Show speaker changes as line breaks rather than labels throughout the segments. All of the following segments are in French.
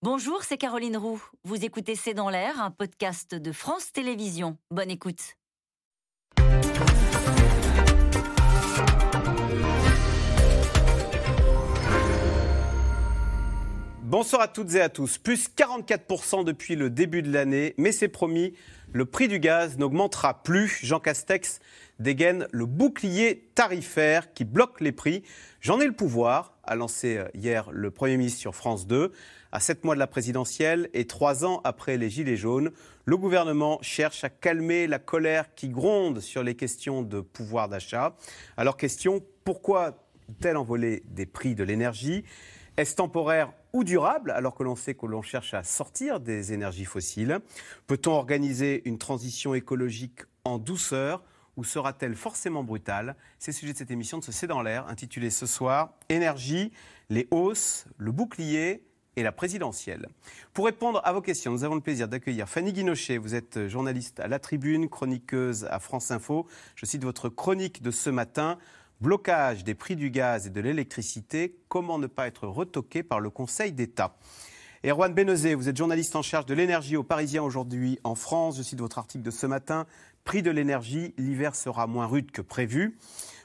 Bonjour, c'est Caroline Roux. Vous écoutez C'est dans l'air, un podcast de France Télévisions. Bonne écoute.
Bonsoir à toutes et à tous. Plus 44% depuis le début de l'année, mais c'est promis, le prix du gaz n'augmentera plus. Jean Castex dégaine le bouclier tarifaire qui bloque les prix. J'en ai le pouvoir, a lancé euh, hier le Premier ministre sur France 2. À sept mois de la présidentielle et trois ans après les Gilets jaunes, le gouvernement cherche à calmer la colère qui gronde sur les questions de pouvoir d'achat. Alors question, pourquoi tel envolée des prix de l'énergie? Est-ce temporaire ou durable, alors que l'on sait que l'on cherche à sortir des énergies fossiles? Peut-on organiser une transition écologique en douceur ou sera-t-elle forcément brutale? C'est le sujet de cette émission de ce C'est dans l'air, intitulée ce soir Énergie, les hausses, le bouclier et la présidentielle. Pour répondre à vos questions, nous avons le plaisir d'accueillir Fanny Guinochet. Vous êtes journaliste à La Tribune, chroniqueuse à France Info. Je cite votre chronique de ce matin. Blocage des prix du gaz et de l'électricité, comment ne pas être retoqué par le Conseil d'État? Erwan Benezé, vous êtes journaliste en charge de l'énergie au Parisien aujourd'hui en France. Je cite votre article de ce matin. Prix de l'énergie, l'hiver sera moins rude que prévu.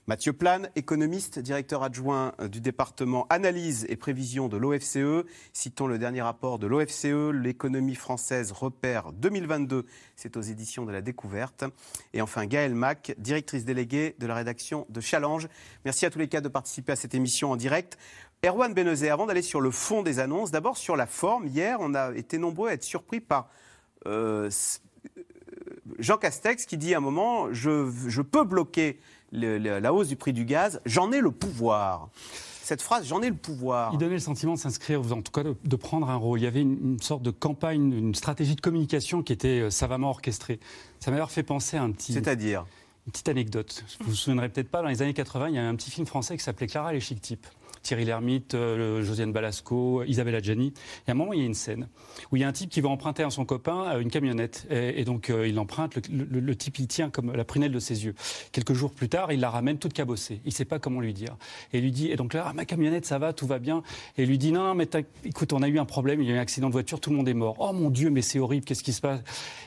Mathieu Plane, économiste, directeur adjoint du département analyse et prévision de l'OFCE. Citons le dernier rapport de l'OFCE, l'économie française repère 2022. C'est aux éditions de la découverte. Et enfin, Gaëlle Mac, directrice déléguée de la rédaction de Challenge. Merci à tous les cas de participer à cette émission en direct. Erwan Benezé, avant d'aller sur le fond des annonces, d'abord sur la forme. Hier, on a été nombreux à être surpris par euh, Jean Castex qui dit à un moment je peux bloquer le, le, la hausse du prix du gaz, j'en ai le pouvoir. Cette phrase, j'en ai le pouvoir.
Il donnait le sentiment de s'inscrire, en tout cas de, de, prendre un rôle. Il y avait une, une, sorte de campagne, une stratégie de communication qui était euh, savamment orchestrée. Ça m'a d'ailleurs fait penser à un petit.
C'est-à-dire?
Une petite anecdote. Vous vous souviendrez peut-être pas, dans les années 80, il y avait un petit film français qui s'appelait Clara et les chic types. Thierry Lhermitte, euh, Josiane Balasco, Isabelle Adjani. Et à un moment, il y a une scène où il y a un type qui va emprunter à son copain une camionnette. Et, donc, euh, il emprunte, le, type, il tient comme la prunelle de ses yeux. Quelques jours plus tard, il la ramène toute cabossée. Il ne sait pas comment lui dire. Et il lui dit, et donc là, ah, ma camionnette, ça va, tout va bien. Et il lui dit, non, mais écoute, on a eu un problème, il y a eu un accident de voiture, tout le monde est mort. Oh mon Dieu, mais c'est horrible, qu'est-ce qui se passe?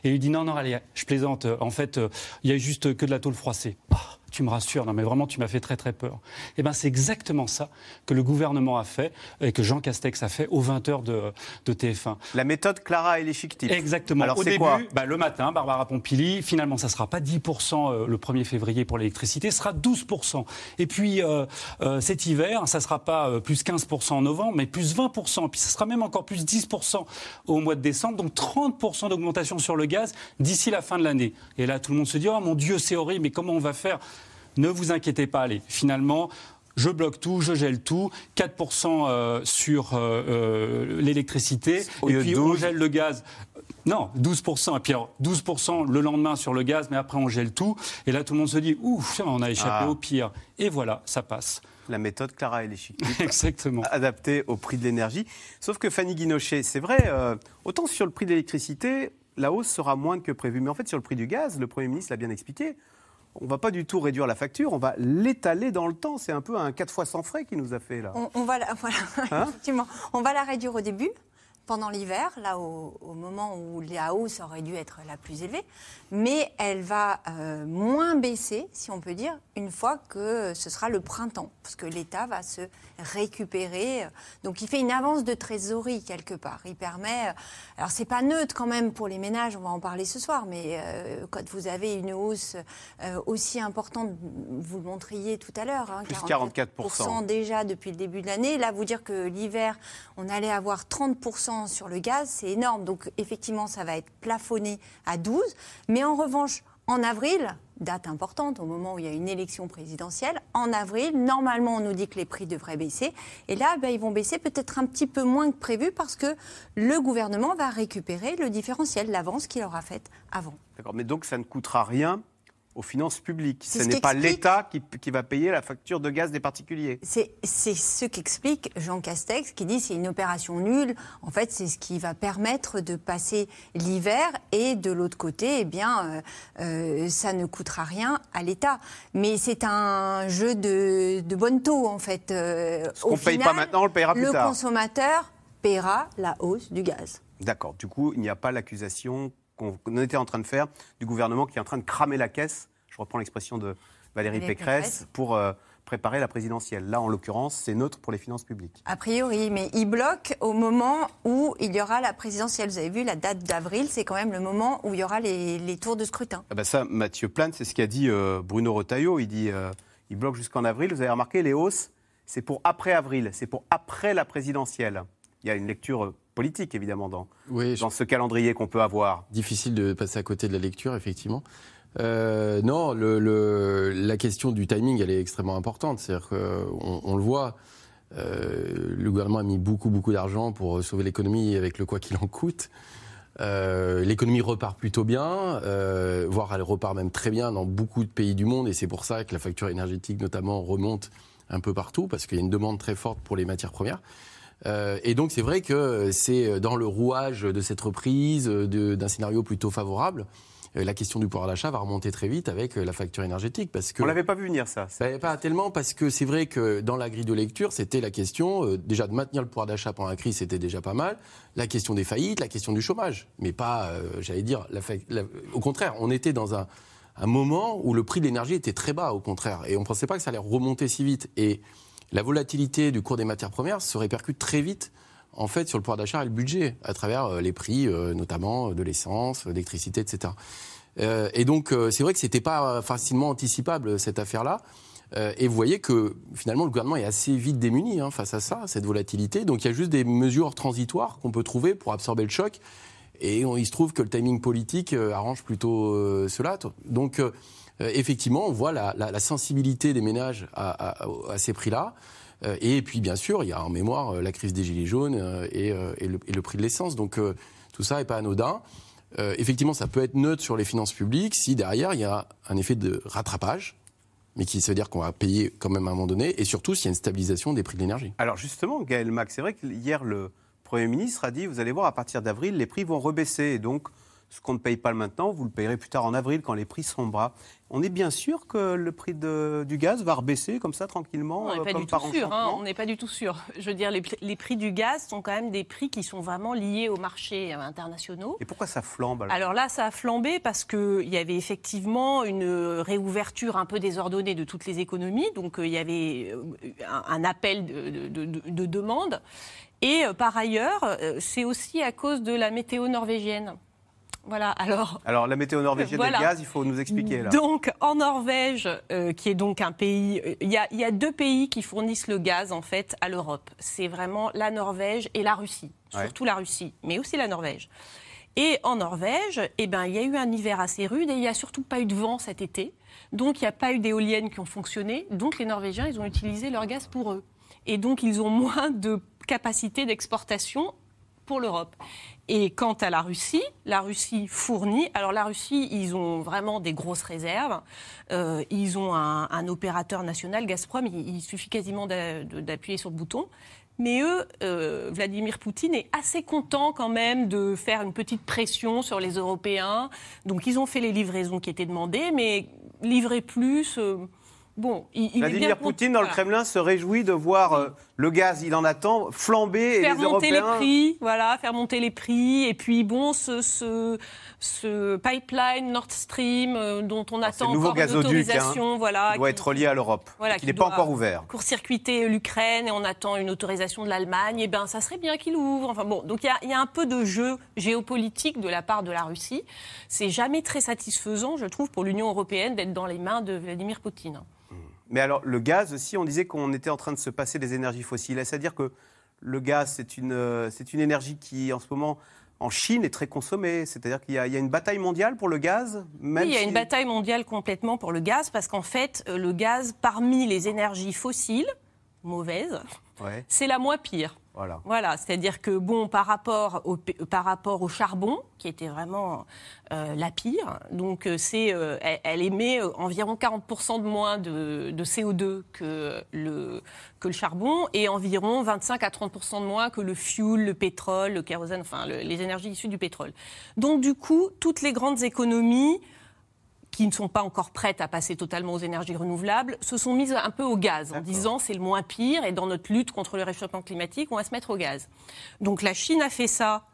Et il lui dit, non, non, allez, je plaisante. En fait, il y a juste que de la tôle froissée. Oh tu me rassures, non mais vraiment tu m'as fait très très peur. Eh ben c'est exactement ça que le gouvernement a fait et que Jean Castex a fait aux 20h de, de TF1.
La méthode Clara et les types.
Exactement.
Alors
Au début,
quoi?
bah, le matin, Barbara Pompili, finalement ça sera pas 10% euh, le 1er février pour l'électricité, ce sera 12%. Et puis euh, euh, cet hiver, ça sera pas euh, plus 15% en novembre, mais plus 20%. Puis ça sera même encore plus 10% au mois de décembre, donc 30% d'augmentation sur le gaz d'ici la fin de l'année. Et là tout le monde se dit, oh mon Dieu c'est horrible, mais comment on va faire? Ne vous inquiétez pas, allez, finalement, je bloque tout, je gèle tout, 4% euh, sur euh, euh, l'électricité, et puis 12. on gèle le gaz. Non, 12%. Et puis alors, 12% le lendemain sur le gaz, mais après on gèle tout. Et là, tout le monde se dit, ouf, on a échappé ah. au pire. Et voilà, ça passe.
La méthode Clara et les
Exactement.
Adaptée au prix de l'énergie. Sauf que Fanny Guinochet, c'est vrai, euh, autant sur le prix de l'électricité, la hausse sera moindre que prévu. Mais en fait, sur le prix du gaz, le Premier ministre l'a bien expliqué, on ne va pas du tout réduire la facture, on va l'étaler dans le temps. C'est un peu un 4 fois sans frais qui nous a fait là.
On, on va, la, voilà, hein? effectivement, on va la réduire au début, pendant l'hiver, là au, au, moment où la hausse aurait dû être la plus élevée, mais elle va euh, moins baisser, si on peut dire, une fois que ce sera le printemps, parce que l'État va se récupérer. Donc il fait une avance de trésorerie quelque part. Il permet. Alors c'est pas neutre quand même pour les ménages, on va en parler ce soir, mais euh, quand vous avez une hausse euh, aussi importante, vous le montriez tout à l'heure,
hein, 44%,
44% déjà depuis le début de l'année. Là, vous dire que l'hiver, on allait avoir 30% sur le gaz, c'est énorme. Donc effectivement, ça va être plafonné à 12. Mais en revanche, en avril, date importante au moment où il y a une élection présidentielle, en avril, normalement on nous dit que les prix devraient baisser. Et là, ben, ils vont baisser peut-être un petit peu moins que prévu parce que le gouvernement va récupérer le différentiel, l'avance qu'il aura faite avant.
D'accord, mais donc ça ne coûtera rien aux finances publiques. Ce n'est pas l'État qui, qui, va payer la facture de gaz des particuliers.
C'est ce qu'explique Jean Castex, qui dit c'est une opération nulle. En fait, c'est ce qui va permettre de passer l'hiver et de l'autre côté, eh bien, euh, euh, ça ne coûtera rien à l'État. Mais c'est un jeu de, de bonne taux, en fait.
Euh, ce qu'on ne paye pas maintenant, on le payera plus
le
tard.
Le consommateur paiera la hausse du gaz.
D'accord. Du coup, il n'y a pas l'accusation qu'on était en train de faire du gouvernement qui est en train de cramer la caisse, je reprends l'expression de Valérie Pécresse, pour euh, préparer la présidentielle. Là, en l'occurrence, c'est neutre pour les finances publiques.
A priori, mais il bloque au moment où il y aura la présidentielle. Vous avez vu, la date d'avril, c'est quand même le moment où il y aura les, tours de scrutin.
Ah bah ça, Mathieu Plane, c'est ce qu'a dit euh, Bruno Retailleau. Il dit euh, il bloque jusqu'en avril. Vous avez remarqué, les hausses, c'est pour après avril, c'est pour après la présidentielle. Il y a une lecture politique, évidemment, dans, dans ce calendrier qu'on peut avoir.
Difficile de passer à côté de la lecture, effectivement. Euh, non, le, la question du timing, elle est extrêmement importante. C'est-à-dire qu'on on le voit, euh, le gouvernement a mis beaucoup, beaucoup d'argent pour sauver l'économie avec le quoi qu'il en coûte. Euh, l'économie repart plutôt bien, voire elle repart même très bien dans beaucoup de pays du monde, et c'est pour ça que la facture énergétique notamment remonte un peu partout, parce qu'il y a une demande très forte pour les matières premières. Euh, et donc c'est vrai que c'est dans le rouage de cette reprise, d'un scénario plutôt favorable, euh, la question du pouvoir d'achat va remonter très vite avec euh, la facture énergétique. Parce que,
On l'avait pas vu venir ça.
Ben, pas tellement parce que c'est vrai que dans la grille de lecture, c'était la question déjà de maintenir le pouvoir d'achat pendant la crise, c'était déjà pas mal. La question des faillites, la question du chômage, mais pas, j'allais dire, au contraire, on était dans un, un moment où le prix de l'énergie était très bas, au contraire, et on ne pensait pas que ça allait remonter si vite. Et la volatilité du cours des matières premières se répercute très vite en fait sur le pouvoir d'achat et le budget à travers euh, les prix euh, notamment de l'essence, l'électricité, etc. Euh, et donc c'est vrai que c'était pas facilement anticipable cette affaire-là. et vous voyez que finalement le gouvernement est assez vite démuni hein, face à ça, cette volatilité. Donc il y a juste des mesures transitoires qu'on peut trouver pour absorber le choc. Et il se trouve que le timing politique arrange plutôt cela. Donc euh, effectivement, on voit la, sensibilité des ménages à, ces prix-là. Euh, et puis, bien sûr, il y a en mémoire euh, la crise des Gilets jaunes et, le, prix de l'essence. Donc, tout ça n'est pas anodin. effectivement, ça peut être neutre sur les finances publiques si derrière, il y a un effet de rattrapage mais qui veut dire qu'on va payer quand même à un moment donné, et surtout s'il y a une stabilisation des prix de l'énergie.
Alors justement, Gaël Mac, c'est vrai que hier, le Premier ministre a dit, vous allez voir, à partir d'avril, les prix vont rebaisser, et donc ce qu'on ne paye pas maintenant, vous le payerez plus tard en avril quand les prix seront bas. On est bien sûr que le prix du gaz va rebaisser comme ça tranquillement
On n'est pas, du tout sûr. Hein, on n'est pas du tout sûr. Je veux dire, les, prix du gaz sont quand même des prix qui sont vraiment liés aux marchés euh, internationaux.
Et pourquoi ça flambe
alors, là, ça a flambé parce qu'il y avait effectivement une réouverture un peu désordonnée de toutes les économies. Donc euh, il y avait euh, un, appel de, de demande. Et par ailleurs, c'est aussi à cause de la météo norvégienne. Voilà, alors.
Alors, la météo norvégienne des gaz, il faut nous expliquer là.
Donc, en Norvège, euh, qui est donc un pays. Il y, a, deux pays qui fournissent le gaz, en fait, à l'Europe. C'est vraiment la Norvège et la Russie. Surtout la Russie, mais aussi la Norvège. Et en Norvège, eh ben, il y a eu un hiver assez rude et il n'y a surtout pas eu de vent cet été. Donc, il n'y a pas eu d'éoliennes qui ont fonctionné. Donc, les Norvégiens, ils ont utilisé leur gaz pour eux. Et donc, ils ont moins de capacité d'exportation pour l'Europe. Et quant à la Russie, la Russie fournit. Alors la Russie, ils ont vraiment des grosses réserves. Euh, ils ont un, opérateur national, Gazprom. Il, suffit quasiment d'appuyer sur le bouton. Mais eux, euh, Vladimir Poutine est assez content quand même de faire une petite pression sur les Européens. Donc ils ont fait les livraisons qui étaient demandées, mais livrer plus. Euh,
Bon, il, Vladimir Poutine, dans le Kremlin, se réjouit de voir le gaz, il en attend, flamber
faire
et les
monter
les
prix, voilà, faire monter les prix. Et puis, bon, ce, ce, pipeline Nord Stream euh, dont on attend encore une autorisation,
hein,
voilà,
doit être relié à l'Europe, voilà, qui n'est pas encore ouvert.
Court-circuiter l'Ukraine et on attend une autorisation de l'Allemagne. Et eh ben, ça serait bien qu'il ouvre. Enfin bon, donc il y, y, a un peu de jeu géopolitique de la part de la Russie. C'est jamais très satisfaisant, je trouve, pour l'Union européenne d'être dans les mains de Vladimir Poutine.
Mais alors, le gaz aussi, on disait qu'on était en train de se passer des énergies fossiles. C'est-à-dire que le gaz, c'est une, euh, c'est une énergie qui, en ce moment, en Chine, est très consommée? C'est-à-dire qu'il y, a une bataille mondiale pour le gaz
Oui, il y a une bataille mondiale complètement pour le gaz, parce qu'en fait, euh, le gaz, parmi les énergies fossiles, mauvaises, c'est la moins pire. Voilà. Voilà, c'est-à-dire que bon, par rapport au par rapport au charbon, qui était vraiment euh, la pire, donc euh, c'est, euh, elle, émet environ 40% de moins de, de, CO2 que le que le charbon et environ 25 à 30% de moins que le fuel, le pétrole, le kérosène, enfin les énergies issues du pétrole. Donc du coup, toutes les grandes économies qui ne sont pas encore prêtes à passer totalement aux énergies renouvelables, se sont mises un peu au gaz en disant c'est le moins pire et dans notre lutte contre le réchauffement climatique, on va se mettre au gaz. Donc la Chine a fait ça.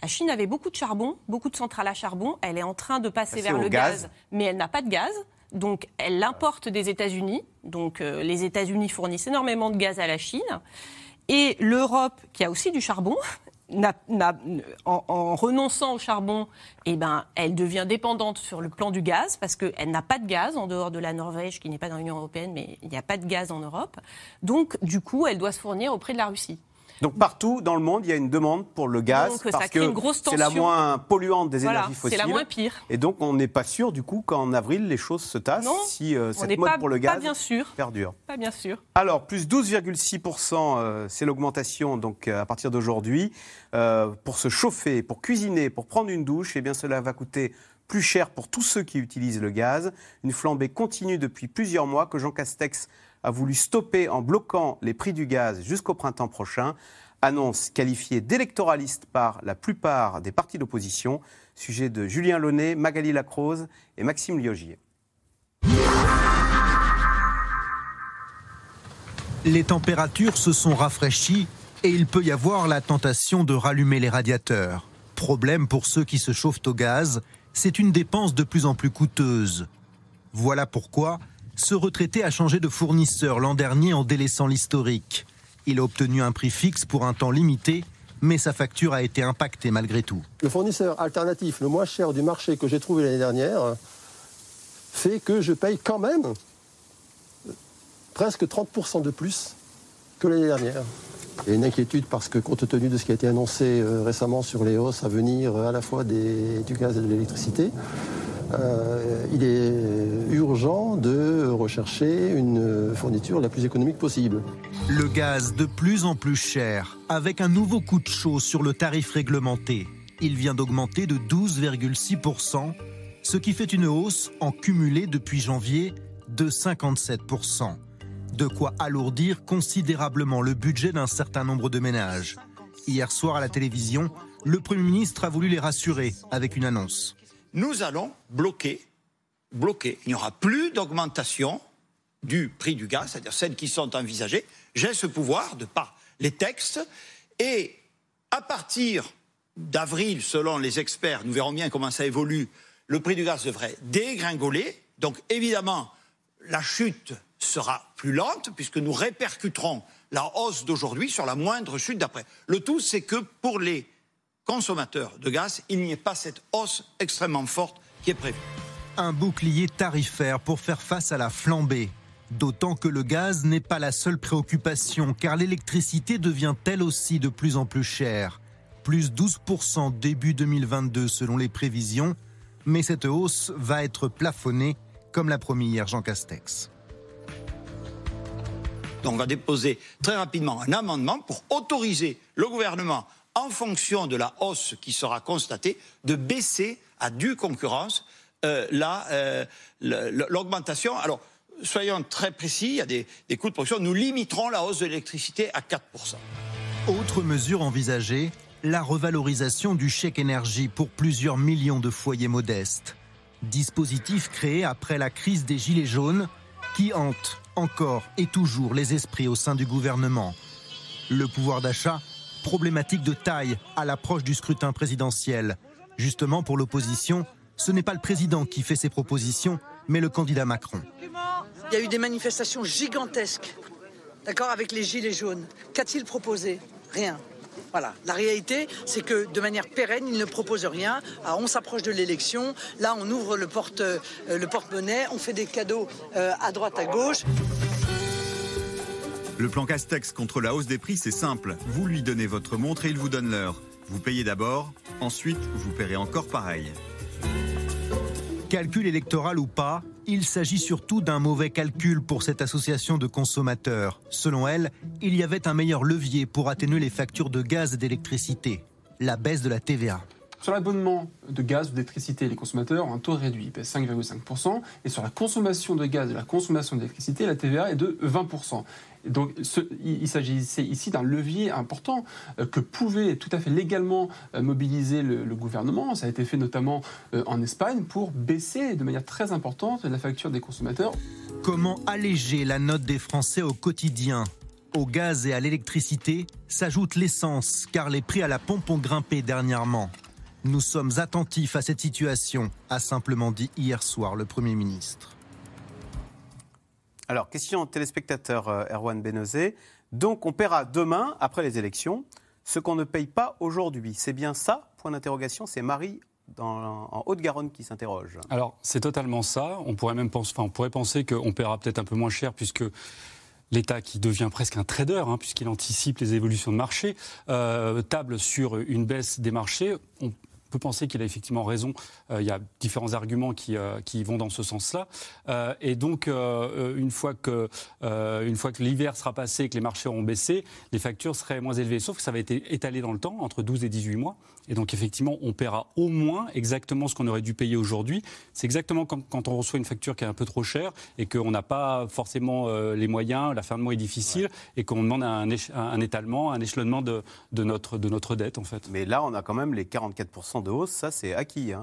La Chine avait beaucoup de charbon, beaucoup de centrales à charbon. Elle est en train de passer vers le gaz, mais elle n'a pas de gaz. Donc elle l'importe des États-Unis. Donc euh, les États-Unis fournissent énormément de gaz à la Chine. Et l'Europe, qui a aussi du charbon, en, renonçant au charbon, eh ben, elle devient dépendante sur le plan du gaz parce qu'elle n'a pas de gaz en dehors de la Norvège qui n'est pas dans l'Union européenne, mais il n'y a pas de gaz en Europe. Donc, du coup, elle doit se fournir auprès de la Russie.
Donc partout dans le monde, il y a une demande pour le gaz parce que c'est la moins polluante des énergies fossiles.
C'est la moins pire.
Et donc on n'est pas sûr du coup qu'en avril les choses se tassent si euh, cette mode pour le gaz
bien sûr.
perdure.
Pas bien sûr.
Alors plus 12,6% euh, c'est l'augmentation donc euh, à partir d'aujourd'hui pour se chauffer, pour cuisiner, pour prendre une douche. Et eh bien cela va coûter plus cher pour tous ceux qui utilisent le gaz. Une flambée continue depuis plusieurs mois que Jean Castex a voulu stopper en bloquant les prix du gaz jusqu'au printemps prochain. Annonce qualifiée d'électoraliste par la plupart des partis d'opposition. Sujet de Julien Launay, Magali Lacrose et Maxime Liogier.
Les températures se sont rafraîchies et il peut y avoir la tentation de rallumer les radiateurs. Problème pour ceux qui se chauffent au gaz, c'est une dépense de plus en plus coûteuse. Voilà pourquoi ce retraité a changé de fournisseur l'an dernier en délaissant l'historique. Il a obtenu un prix fixe pour un temps limité, mais sa facture a été impactée malgré tout.
Le fournisseur alternatif le moins cher du marché que j'ai trouvé l'année dernière fait que je paye quand même presque 30% de plus que l'année dernière. Il y a une inquiétude parce que compte tenu de ce qui a été annoncé euh, récemment sur les hausses à venir à la fois du gaz et de l'électricité, euh, il est urgent de rechercher une fourniture la plus économique possible.
Le gaz de plus en plus cher, avec un nouveau coup de chaud sur le tarif réglementé. Il vient d'augmenter de 12,6%, ce qui fait une hausse en cumulé depuis janvier de 57%. De quoi alourdir considérablement le budget d'un certain nombre de ménages. Hier soir à la télévision, le Premier ministre a voulu les rassurer avec une annonce
nous allons bloquer, bloquer. Il n'y aura plus d'augmentation du prix du gaz, c'est-à-dire celles qui sont envisagées. J'ai ce pouvoir de par les textes et à partir d'avril, selon les experts, nous verrons bien comment ça évolue, le prix du gaz devrait dégringoler. Donc évidemment, la chute sera plus lente puisque nous répercuterons la hausse d'aujourd'hui sur la moindre chute d'après. Le tout, c'est que pour les consommateurs de gaz, il n'y ait pas cette hausse extrêmement forte qui est prévue.
Un bouclier tarifaire pour faire face à la flambée. D'autant que le gaz n'est pas la seule préoccupation, car l'électricité devient elle aussi de plus en plus chère. Plus 12% début 2022 selon les prévisions, mais cette hausse va être plafonnée, comme l'a promis hier Jean Castex.
Donc on va déposer très rapidement un amendement pour autoriser le gouvernement en fonction de la hausse qui sera constatée, de baisser à due concurrence euh, euh, l'augmentation. Alors, soyons très précis, il y a des, des coûts de production. Nous limiterons la hausse de l'électricité à 4%.
Autre mesure envisagée, la revalorisation du chèque énergie pour plusieurs millions de foyers modestes. Dispositif créé après la crise des Gilets jaunes qui hante encore et toujours les esprits au sein du gouvernement. Le pouvoir d'achat problématique de taille à l'approche du scrutin présidentiel. Justement, pour l'opposition, ce n'est pas le président qui fait ses propositions, mais le candidat Macron.
Il y a eu des manifestations gigantesques, d'accord, avec les gilets jaunes. Qu'a-t-il proposé? Rien. Voilà. La réalité, c'est que de manière pérenne, il ne propose rien. Ah, on s'approche de l'élection. Là, on ouvre le porte, euh, le porte-monnaie, on fait des cadeaux euh, à droite, à gauche.
Le plan Castex contre la hausse des prix, c'est simple. Vous lui donnez votre montre et il vous donne l'heure. Vous payez d'abord, ensuite vous paierez encore pareil.
Calcul électoral ou pas, il s'agit surtout d'un mauvais calcul pour cette association de consommateurs. Selon elle, il y avait un meilleur levier pour atténuer les factures de gaz et d'électricité, la baisse de la TVA.
Sur l'abonnement de gaz ou d'électricité, les consommateurs ont un taux réduit, il pèse 5,5%. Et sur la consommation de gaz et la consommation d'électricité, la TVA est de 20%. Donc il s'agissait ici d'un levier important euh, que pouvait tout à fait légalement euh, mobiliser le, gouvernement. Ça a été fait notamment euh, en Espagne pour baisser de manière très importante la facture des consommateurs.
Comment alléger la note des Français au quotidien? Au gaz et à l'électricité s'ajoute l'essence car les prix à la pompe ont grimpé dernièrement. Nous sommes attentifs à cette situation, a simplement dit hier soir le Premier ministre.
Alors, question téléspectateur euh, Erwan Benezé. Donc, on paiera demain, après les élections, ce qu'on ne paye pas aujourd'hui. C'est bien ça? Point d'interrogation. C'est Marie en Haute-Garonne qui s'interroge.
Alors, c'est totalement ça. On pourrait même penser, enfin, on pourrait penser qu'on paiera peut-être un peu moins cher puisque l'État qui devient presque un trader, hein, puisqu'il anticipe les évolutions de marché, euh, table sur une baisse des marchés. On on peut penser qu'il a effectivement raison. Euh, il y a différents arguments qui, euh, qui vont dans ce sens-là. Euh, et donc, une fois que, une fois que l'hiver sera passé que les marchés auront baissé, les factures seraient moins élevées. Sauf que ça va être étalé dans le temps, entre 12 et 18 mois. Et donc, effectivement, on paiera au moins exactement ce qu'on aurait dû payer aujourd'hui. C'est exactement comme quand on reçoit une facture qui est un peu trop chère et qu'on n'a pas forcément les moyens, la fin de mois est difficile et qu'on demande un, un, étalement, un échelonnement de, de, notre, de notre dette, en fait.
Mais là, on a quand même les 44% de hausse, ça c'est acquis. Hein.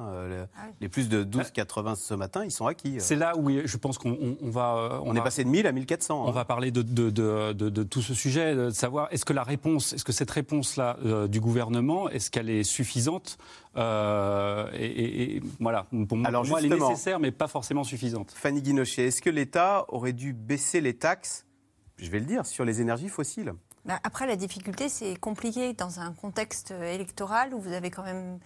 Ah les plus de 12,80 ce matin, ils sont acquis.
C'est là où je pense qu'on va.
Euh, on, est passé de 1000 à 1400.
On hein. va parler de, de, tout ce sujet, de savoir est-ce que la réponse, est-ce que cette réponse-là euh, du gouvernement, est-ce qu'elle est suffisante euh, et, voilà, pour moi,
Alors,
elle est nécessaire, mais pas forcément suffisante.
Fanny Guinochet, est-ce que l'État aurait dû baisser les taxes, je vais le dire, sur les énergies fossiles?
Bah, après, la difficulté, c'est compliqué dans un contexte électoral où vous avez quand même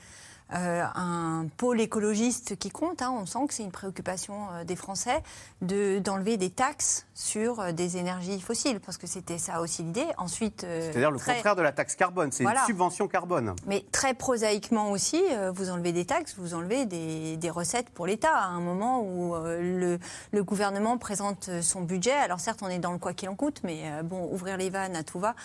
euh, un pôle écologiste qui compte. Hein. on sent que c'est une préoccupation euh, des Français de, d'enlever des taxes sur euh, des énergies fossiles, parce que c'était ça aussi l'idée.
Ensuite, c'est-à-dire le contraire de la taxe carbone, c'est une subvention carbone.
Mais très prosaïquement aussi, vous enlevez des taxes, vous enlevez des, des recettes pour l'État. À un moment où le, le, gouvernement présente son budget, alors certes, on est dans le quoi qu'il en coûte, mais bon, ouvrir les vannes à tout va.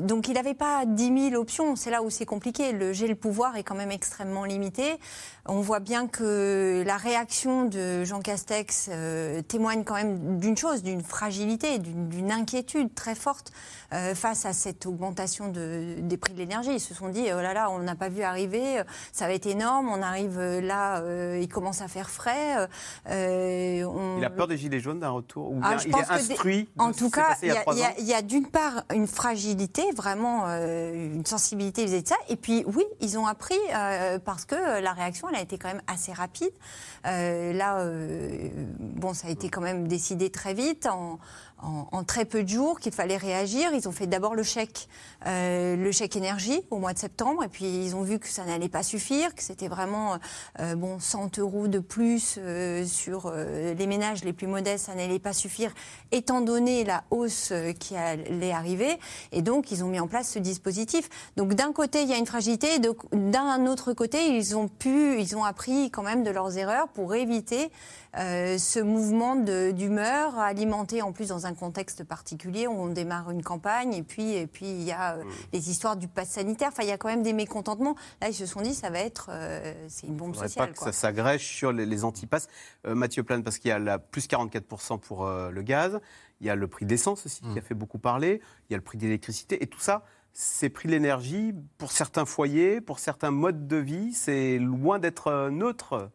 donc il n'avait pas 10 000 options. C'est là où c'est compliqué. Le j'ai le pouvoir est quand même extrêmement limité. On voit bien que la réaction de Jean Castex euh, témoigne quand même d'une chose, d'une fragilité, d'une inquiétude très forte euh, face à cette augmentation de, des prix de l'énergie. Ils se sont dit, oh là là, on n'a pas vu arriver, ça va être énorme, on arrive là, euh, il commence à faire frais.
Il a peur des gilets jaunes d'un retour ou ah, il est instruit
En tout cas, il y a, d'une part une fragilité, vraiment une sensibilité vis-à-vis de ça, et puis oui, ils ont appris parce que la réaction a été quand même assez rapide. Euh, là, euh, bon, ça a été quand même décidé très vite, en, très peu de jours qu'il fallait réagir. Ils ont fait d'abord le chèque, euh, le chèque énergie au mois de septembre, et puis ils ont vu que ça n'allait pas suffire, que c'était vraiment euh, bon 100 euros de plus euh, sur les ménages les plus modestes, ça n'allait pas suffire, étant donné la hausse qui allait arriver. Et donc ils ont mis en place ce dispositif. Donc d'un côté il y a une fragilité, d'un autre côté ils ont pu, ils ont appris quand même de leurs erreurs pour éviter ce mouvement d'humeur alimenté en plus dans un contexte particulier où on démarre une campagne et puis et puis il y a euh, mm. les histoires du pass sanitaire. Enfin, il y a quand même des mécontentements. Là, ils se sont dit ça va être euh, c'est une bombe sociale.
Pas que ça s'agrège sur les, les antipasses. Mathieu Plane, parce qu'il y a la plus 44% pour le gaz, il y a le prix d'essence aussi qui a mm. fait beaucoup parler, il y a le prix d'électricité et tout ça ces prix de l'énergie, pour certains foyers, pour certains modes de vie, c'est loin d'être euh, neutre.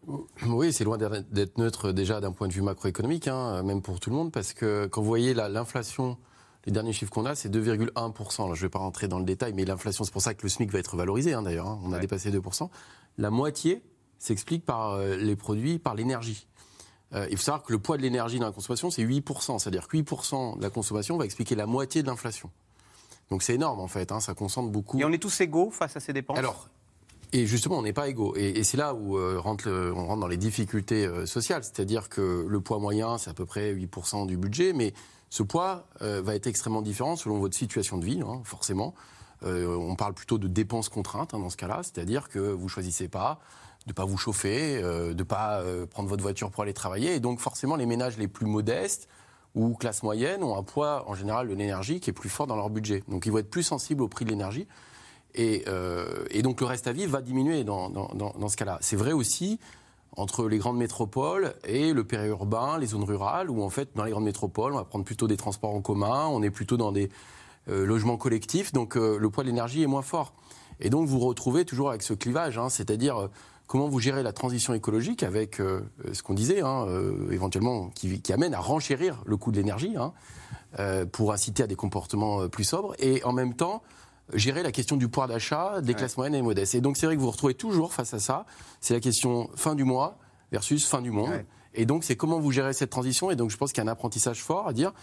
Oui, c'est loin d'être neutre déjà d'un point de vue macroéconomique, hein, même pour tout le monde, parce que quand vous voyez l'inflation, les derniers chiffres qu'on a, c'est 2,1%. Je ne vais pas rentrer dans le détail, mais l'inflation, c'est pour ça que le SMIC va être valorisé, hein, d'ailleurs. Hein. on a dépassé 2%. La moitié s'explique par euh, les produits, par l'énergie. Euh, il faut savoir que le poids de l'énergie dans la consommation, c'est 8%. C'est-à-dire que 8% de la consommation va expliquer la moitié de l'inflation. Donc c'est énorme en fait, hein, ça concentre beaucoup.
Et on est tous égaux face à ces dépenses?
Alors, et justement, on n'est pas égaux. Et, c'est là où euh, rentre on rentre dans les difficultés euh, sociales. C'est-à-dire que le poids moyen, c'est à peu près 8% du budget, mais ce poids euh, va être extrêmement différent selon votre situation de vie, hein, forcément. on parle plutôt de dépenses contraintes hein, dans ce cas-là, c'est-à-dire que vous choisissez pas de pas vous chauffer, de ne pas prendre votre voiture pour aller travailler. Et donc forcément, les ménages les plus modestes ou classe moyenne ont un poids en général de l'énergie qui est plus fort dans leur budget. Donc ils vont être plus sensibles au prix de l'énergie. Et, et, donc le reste à vivre va diminuer dans, dans, ce cas-là. C'est vrai aussi entre les grandes métropoles et le périurbain, les zones rurales, où en fait, dans les grandes métropoles, on va prendre plutôt des transports en commun, on est plutôt dans des logements collectifs, donc le poids de l'énergie est moins fort. Et donc vous retrouvez toujours avec ce clivage, hein, c'est-à-dire comment vous gérez la transition écologique avec euh, ce qu'on disait, hein, euh, éventuellement, qui, amène à renchérir le coût de l'énergie hein, euh, pour inciter à des comportements plus sobres, et en même temps gérer la question du pouvoir d'achat des classes moyennes et modestes. Et donc c'est vrai que vous vous retrouvez toujours face à ça, c'est la question fin du mois versus fin du monde. Et donc c'est comment vous gérez cette transition, et donc je pense qu'il y a un apprentissage fort à dire,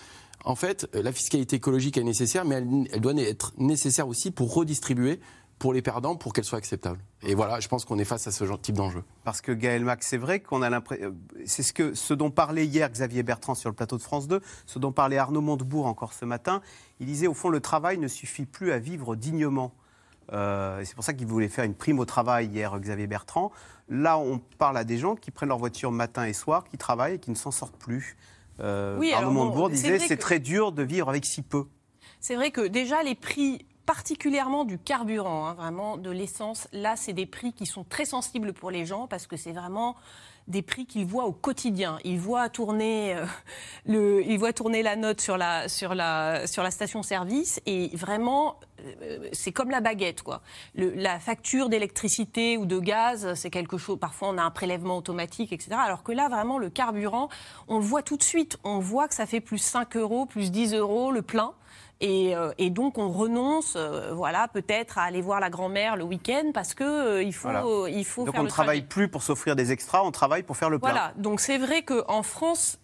en fait, la fiscalité écologique est nécessaire, mais elle, elle doit être nécessaire aussi pour redistribuer pour les perdants pour qu'elle soit acceptable. Et voilà, je pense qu'on est face à ce genre, type d'enjeu.
Parce que Gaël Max, c'est vrai qu'on a l'impression. Euh, c'est ce, que, ce dont parlait hier Xavier Bertrand sur le plateau de France 2, ce dont parlait Arnaud Montebourg encore ce matin. Il disait au fond, le travail ne suffit plus à vivre dignement. Euh, c'est pour ça qu'il voulait faire une prime au travail hier, Xavier Bertrand. Là, on parle à des gens qui prennent leur voiture matin et soir, qui travaillent et qui ne s'en sortent plus. Euh, Arnaud Montebourg disait c'est très dur de vivre avec si peu.
C'est vrai que déjà les prix particulièrement du carburant, hein, vraiment de l'essence. Là, c'est des prix qui sont très sensibles pour les gens parce que c'est vraiment des prix qu'ils voient au quotidien. Ils voient tourner, euh, ils voient tourner la note sur la, sur la, sur la station-service et vraiment, euh, c'est comme la baguette. Quoi. La facture d'électricité ou de gaz, c'est quelque chose, parfois on a un prélèvement automatique, etc. Alors que là, vraiment, le carburant, on le voit tout de suite. On voit que ça fait plus 5 euros, plus 10 euros le plein. Euh, et, donc on renonce, euh, voilà, peut-être à aller voir la grand-mère le week-end parce que euh, il faut, il faut.
Donc on ne travaille plus pour s'offrir des extras, on travaille pour faire le plein.
Voilà. Donc c'est vrai qu'en France.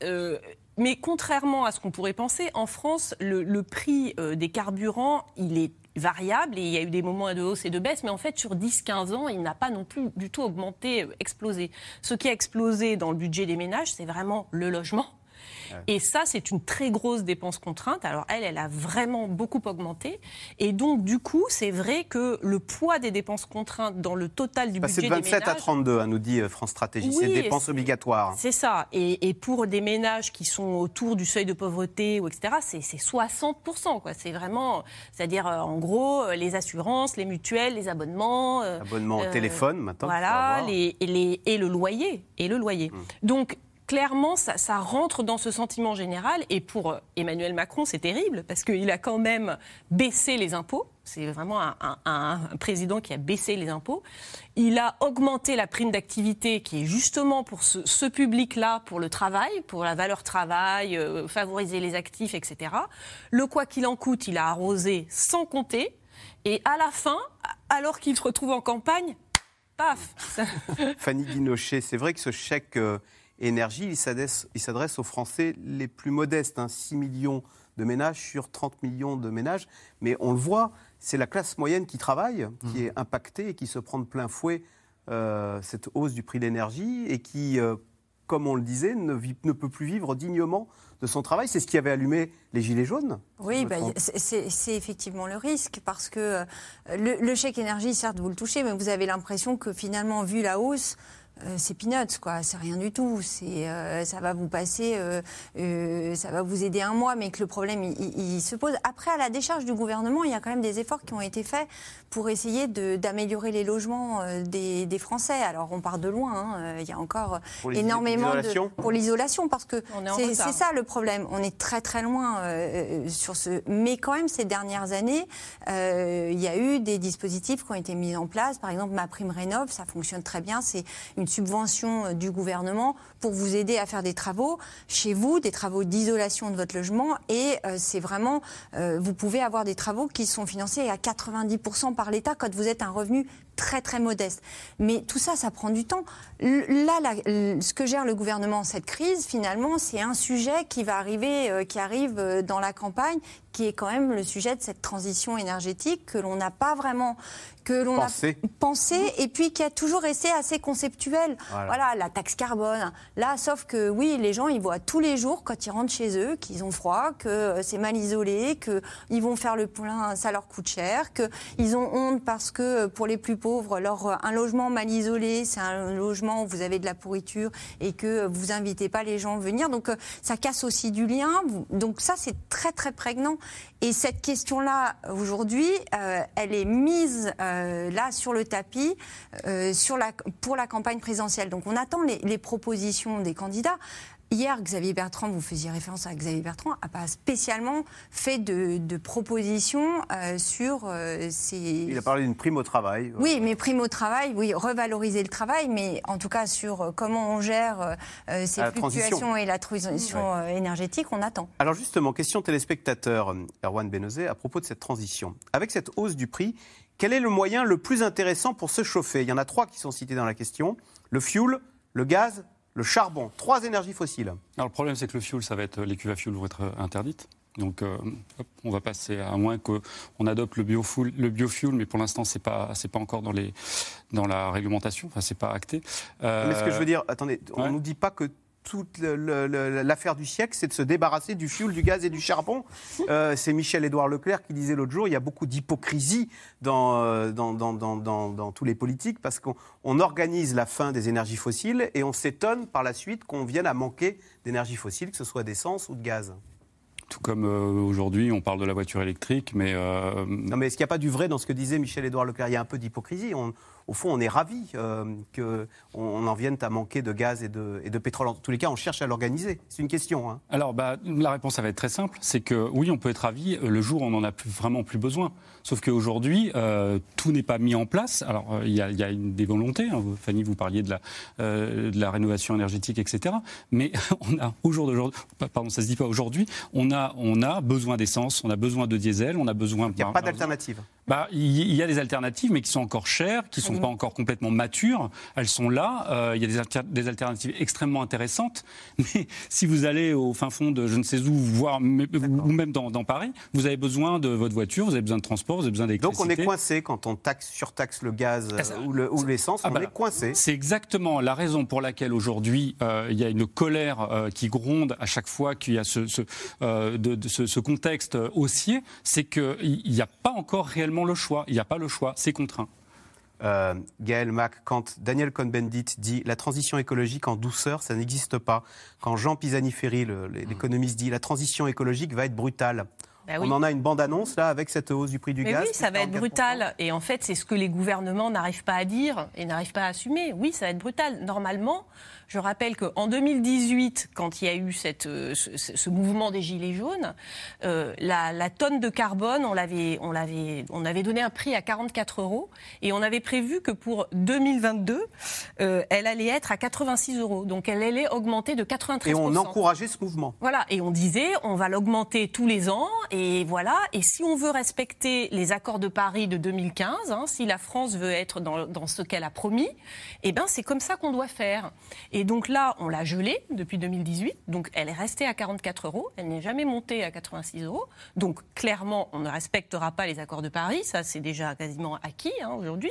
mais contrairement à ce qu'on pourrait penser, en France, le, prix des carburants, il est variable et il y a eu des moments de hausse et de baisse, mais en fait, sur 10-15 ans, il n'a pas non plus du tout augmenté, explosé. Ce qui a explosé dans le budget des ménages, c'est vraiment le logement et ça, c'est une très grosse dépense contrainte. Alors elle, elle a vraiment beaucoup augmenté. Et donc, du coup, c'est vrai que le poids des dépenses contraintes dans le total du budget.
C'est de 27 à 32, hein, nous dit euh, France Stratégie. c'est des dépenses obligatoires.
C'est ça. Et, pour des ménages qui sont autour du seuil de pauvreté, ou etc., c'est 60%. C'est vraiment... C'est-à-dire, euh, en gros, euh, les assurances, les mutuelles, les abonnements...
Abonnements au téléphone, maintenant.
Voilà, les, les, et le loyer. Et le loyer. Hum. Donc, clairement, ça, rentre dans ce sentiment général. Et pour Emmanuel Macron, c'est terrible, parce qu'il a quand même baissé les impôts. C'est vraiment un, président qui a baissé les impôts. Il a augmenté la prime d'activité, qui est justement pour ce, public-là, pour le travail, pour la valeur travail, euh, favoriser les actifs, etc. Le quoi qu'il en coûte, il a arrosé sans compter. Et à la fin, alors qu'il se retrouve en campagne, paf
Fanny Guinochet, c'est vrai que ce chèque... Euh, énergie, il s'adresse aux Français les plus modestes, 6 hein, millions de ménages sur 30 millions de ménages. Mais on le voit, c'est la classe moyenne qui travaille, qui mmh. est impactée et qui se prend de plein fouet euh, cette hausse du prix de l'énergie et qui, euh, comme on le disait, ne, ne, peut plus vivre dignement de son travail. C'est ce qui avait allumé les Gilets jaunes
Oui, bah, c'est effectivement le risque parce que euh, le, le, chèque énergie, certes, vous le touchez, mais vous avez l'impression que finalement, vu la hausse, euh, c'est peanuts, quoi. C'est rien du tout. C'est, euh, ça va vous passer, euh, ça va vous aider un mois, mais que le problème, il, se pose. Après, à la décharge du gouvernement, il y a quand même des efforts qui ont été faits pour essayer d'améliorer les logements des, des, Alors, on part de loin. Hein. Il y a encore énormément de pour l'isolation, parce que c'est, ça le problème. On est très très loin sur ce. Mais quand même, ces dernières années, il y a eu des dispositifs qui ont été mis en place. Par exemple, ma prime rénov, ça fonctionne très bien. C'est une subvention euh, du gouvernement pour vous aider à faire des travaux chez vous, des travaux d'isolation de votre logement. Et euh, c'est vraiment, euh, vous pouvez avoir des travaux qui sont financés à 90% par l'État quand vous êtes un revenu très très modeste. Mais tout ça, ça prend du temps. Là, ce que gère le gouvernement cette crise, finalement, c'est un sujet qui va arriver, qui arrive dans la campagne, qui est quand même le sujet de cette transition énergétique que l'on n'a pas vraiment que l'on a pensé et puis qui a toujours resté assez conceptuel. Voilà. la taxe carbone. Là, sauf que oui, les gens, ils voient tous les jours quand ils rentrent chez eux qu'ils ont froid, que c'est mal isolé, qu'ils vont faire le plein, ça leur coûte cher, qu'ils ont honte parce que pour les plus pauvres, pauvres. Leur, un logement mal isolé, c'est un logement où vous avez de la pourriture et que vous invitez pas les gens à venir. Donc euh, ça casse aussi du lien. Donc ça, c'est très très prégnant. Et cette question-là, aujourd'hui, euh, elle est mise euh, là sur le tapis pour la campagne présidentielle. Donc on attend les propositions des candidats. Hier, Xavier Bertrand, vous faisiez référence à Xavier Bertrand, n'a pas spécialement fait de, propositions euh, sur euh, ces...
Il a parlé d'une prime au travail.
Oui, mais prime au travail, oui, revaloriser le travail, mais en tout cas sur euh, comment on gère ces fluctuations et la transition énergétique, on attend.
Alors justement, question téléspectateur, Erwan Benozé, à propos de cette transition. Avec cette hausse du prix, quel est le moyen le plus intéressant pour se chauffer? Il y en a trois qui sont cités dans la question. Le fuel, le gaz le charbon, trois énergies fossiles.
Alors le problème, c'est que le fuel, ça va être, les cuves à fuel vont être euh, interdites. Donc, euh, on va passer à moins qu'on adopte le biofuel, le biofuel, mais pour l'instant, c'est pas, c'est pas encore dans les, dans la réglementation. Enfin, c'est pas acté.
mais ce que je veux dire, attendez, on ne nous dit pas que toute l'affaire du siècle, c'est de se débarrasser du fioul, du gaz et du charbon. Euh, c'est Michel-Édouard Leclerc qui disait l'autre jour, il y a beaucoup d'hypocrisie dans, euh, dans, dans, dans, tous les politiques parce qu'on organise la fin des énergies fossiles et on s'étonne par la suite qu'on vienne à manquer d'énergie fossile, que ce soit d'essence ou de gaz.
Tout comme euh, aujourd'hui, on parle de la voiture électrique, mais...
Non, mais est-ce qu'il n'y a pas du vrai dans ce que disait Michel-Édouard Leclerc? Il y a un peu d'hypocrisie. On, au fond, on est ravis euh, qu'on en vienne à manquer de gaz et de, et de, pétrole. En tous les cas, on cherche à l'organiser. C'est une question. Hein.
Alors, bah, la réponse, ça va être très simple. C'est que oui, on peut être ravi euh, le jour où on n'en a plus, vraiment plus besoin. Sauf qu'aujourd'hui, euh, tout n'est pas mis en place. Alors, euh, il y, a, y, a une, des volontés. Hein. Fanny, vous parliez de la, de la rénovation énergétique, etc. Mais on a, au jour d'aujourd'hui, pardon, ça se dit pas aujourd'hui, on a, on a besoin d'essence, on a besoin de diesel, on a besoin...
Il n'y a pas d'alternative
bah, il y a des alternatives, mais qui sont encore chères, qui sont pas encore complètement matures. Elles sont là. Euh, il y a des, alternatives extrêmement intéressantes. Mais si vous allez au fin fond de je ne sais où, voire ou même dans, Paris, vous avez besoin de votre voiture, vous avez besoin de transport, vous avez besoin d'électricité.
Donc on est coincé quand on taxe, surtaxe le gaz ah, ou l'essence, ah, on bah, est coincé.
C'est exactement la raison pour laquelle aujourd'hui euh, il y a une colère euh, qui gronde à chaque fois qu'il y a ce, ce, de, ce, ce contexte haussier. C'est qu'il n'y a pas encore réellement le choix. Il n'y a pas le choix, c'est contraint.
Euh, Gaël Mac, quand Daniel Cohn-Bendit dit la transition écologique en douceur, ça n'existe pas. Quand Jean Pisani-Ferry, l'économiste, dit la transition écologique va être brutale. Bah On en a une bande-annonce là avec cette hausse du prix du gaz.
Oui, ça va être brutal. Et en fait, c'est ce que les gouvernements n'arrivent pas à dire et n'arrivent pas à assumer. Oui, ça va être brutal. Normalement, je rappelle qu'en 2018, quand il y a eu cette, euh, ce, mouvement des Gilets jaunes, euh, la, tonne de carbone, on, l'avait, on, l'avait, on avait donné un prix à 44 euros et on avait prévu que pour 2022, euh, elle allait être à 86 euros. Donc elle allait augmenter de 93
Et on encourageait ce mouvement.
Voilà, et on disait, on va l'augmenter tous les ans et voilà. Et si on veut respecter les accords de Paris de 2015, hein, si la France veut être dans, dans ce qu'elle a promis, eh ben c'est comme ça qu'on doit faire. Et donc là, on l'a gelée depuis 2018. Donc elle est restée à 44 euros. Elle n'est jamais montée à 86 euros. Donc clairement, on ne respectera pas les accords de Paris. Ça, c'est déjà quasiment acquis hein, aujourd'hui.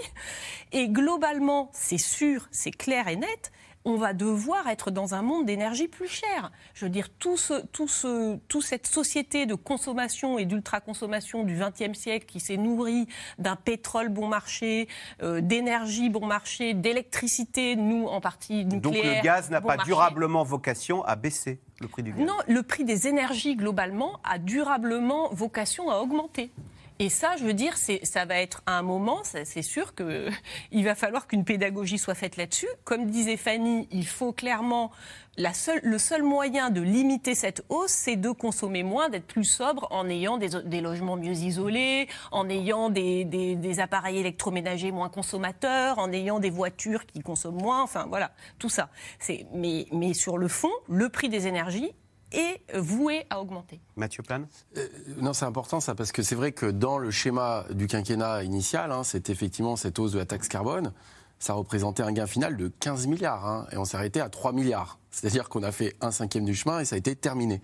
Et globalement, c'est sûr, c'est clair et net on va devoir être dans un monde d'énergie plus cher. Je veux dire, tout ce, tout ce, toute cette société de consommation et d'ultra-consommation du XXe siècle qui s'est nourrie d'un pétrole bon marché, euh, d'énergie bon marché, d'électricité, nous en partie nucléaire.
Donc le gaz n'a pas durablement vocation à baisser le prix du gaz?
Non, le prix des énergies globalement a durablement vocation à augmenter. Et ça, je veux dire, ça va être un moment, c'est sûr qu'il va falloir qu'une pédagogie soit faite là-dessus. Comme disait Fanny, il faut clairement le seul moyen de limiter cette hausse, c'est de consommer moins, d'être plus sobre en ayant des, logements mieux isolés, en ayant des, appareils électroménagers moins consommateurs, en ayant des voitures qui consomment moins, enfin voilà, tout ça. Mais sur le fond, le prix des énergies est voué à augmenter.
Mathieu Plan
euh, Non, c'est important ça, parce que c'est vrai que dans le schéma du quinquennat initial, hein, c'est effectivement cette hausse de la taxe carbone, ça représentait un gain final de 15 milliards, hein, et on s'est arrêté à 3 milliards. C'est-à-dire qu'on a fait un cinquième du chemin et ça a été terminé.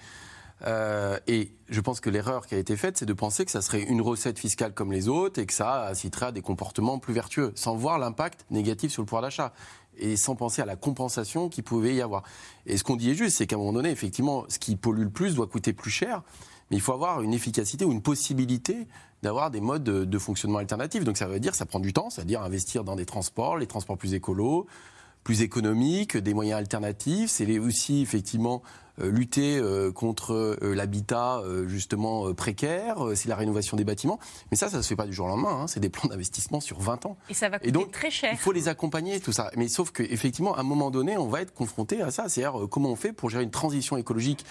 Euh, et je pense que l'erreur qui a été faite, c'est de penser que ça serait une recette fiscale comme les autres et que ça inciterait à des comportements plus vertueux, sans voir l'impact négatif sur le pouvoir d'achat et sans penser à la compensation qu'il pouvait y avoir. Et ce qu'on dit est juste, c'est qu'à un moment donné, effectivement, ce qui pollue le plus doit coûter plus cher. mais il faut avoir une efficacité ou une possibilité d'avoir des modes de, fonctionnement alternatifs. Donc ça veut dire ça prend du temps, c'est-à-dire investir dans des transports, les transports plus écolos, plus économiques, des moyens alternatifs. C'est aussi effectivement lutter euh, contre euh, l'habitat justement précaire, c'est la rénovation des bâtiments. Mais ça, ça ne se fait pas du jour au lendemain. Hein. C'est des plans d'investissement sur 20 ans.
Et ça va coûter
donc,
très cher.
Il faut les accompagner, tout ça. Mais sauf qu'effectivement, à un moment donné, on va être confronté à ça. C'est-à-dire comment on fait pour gérer une transition écologique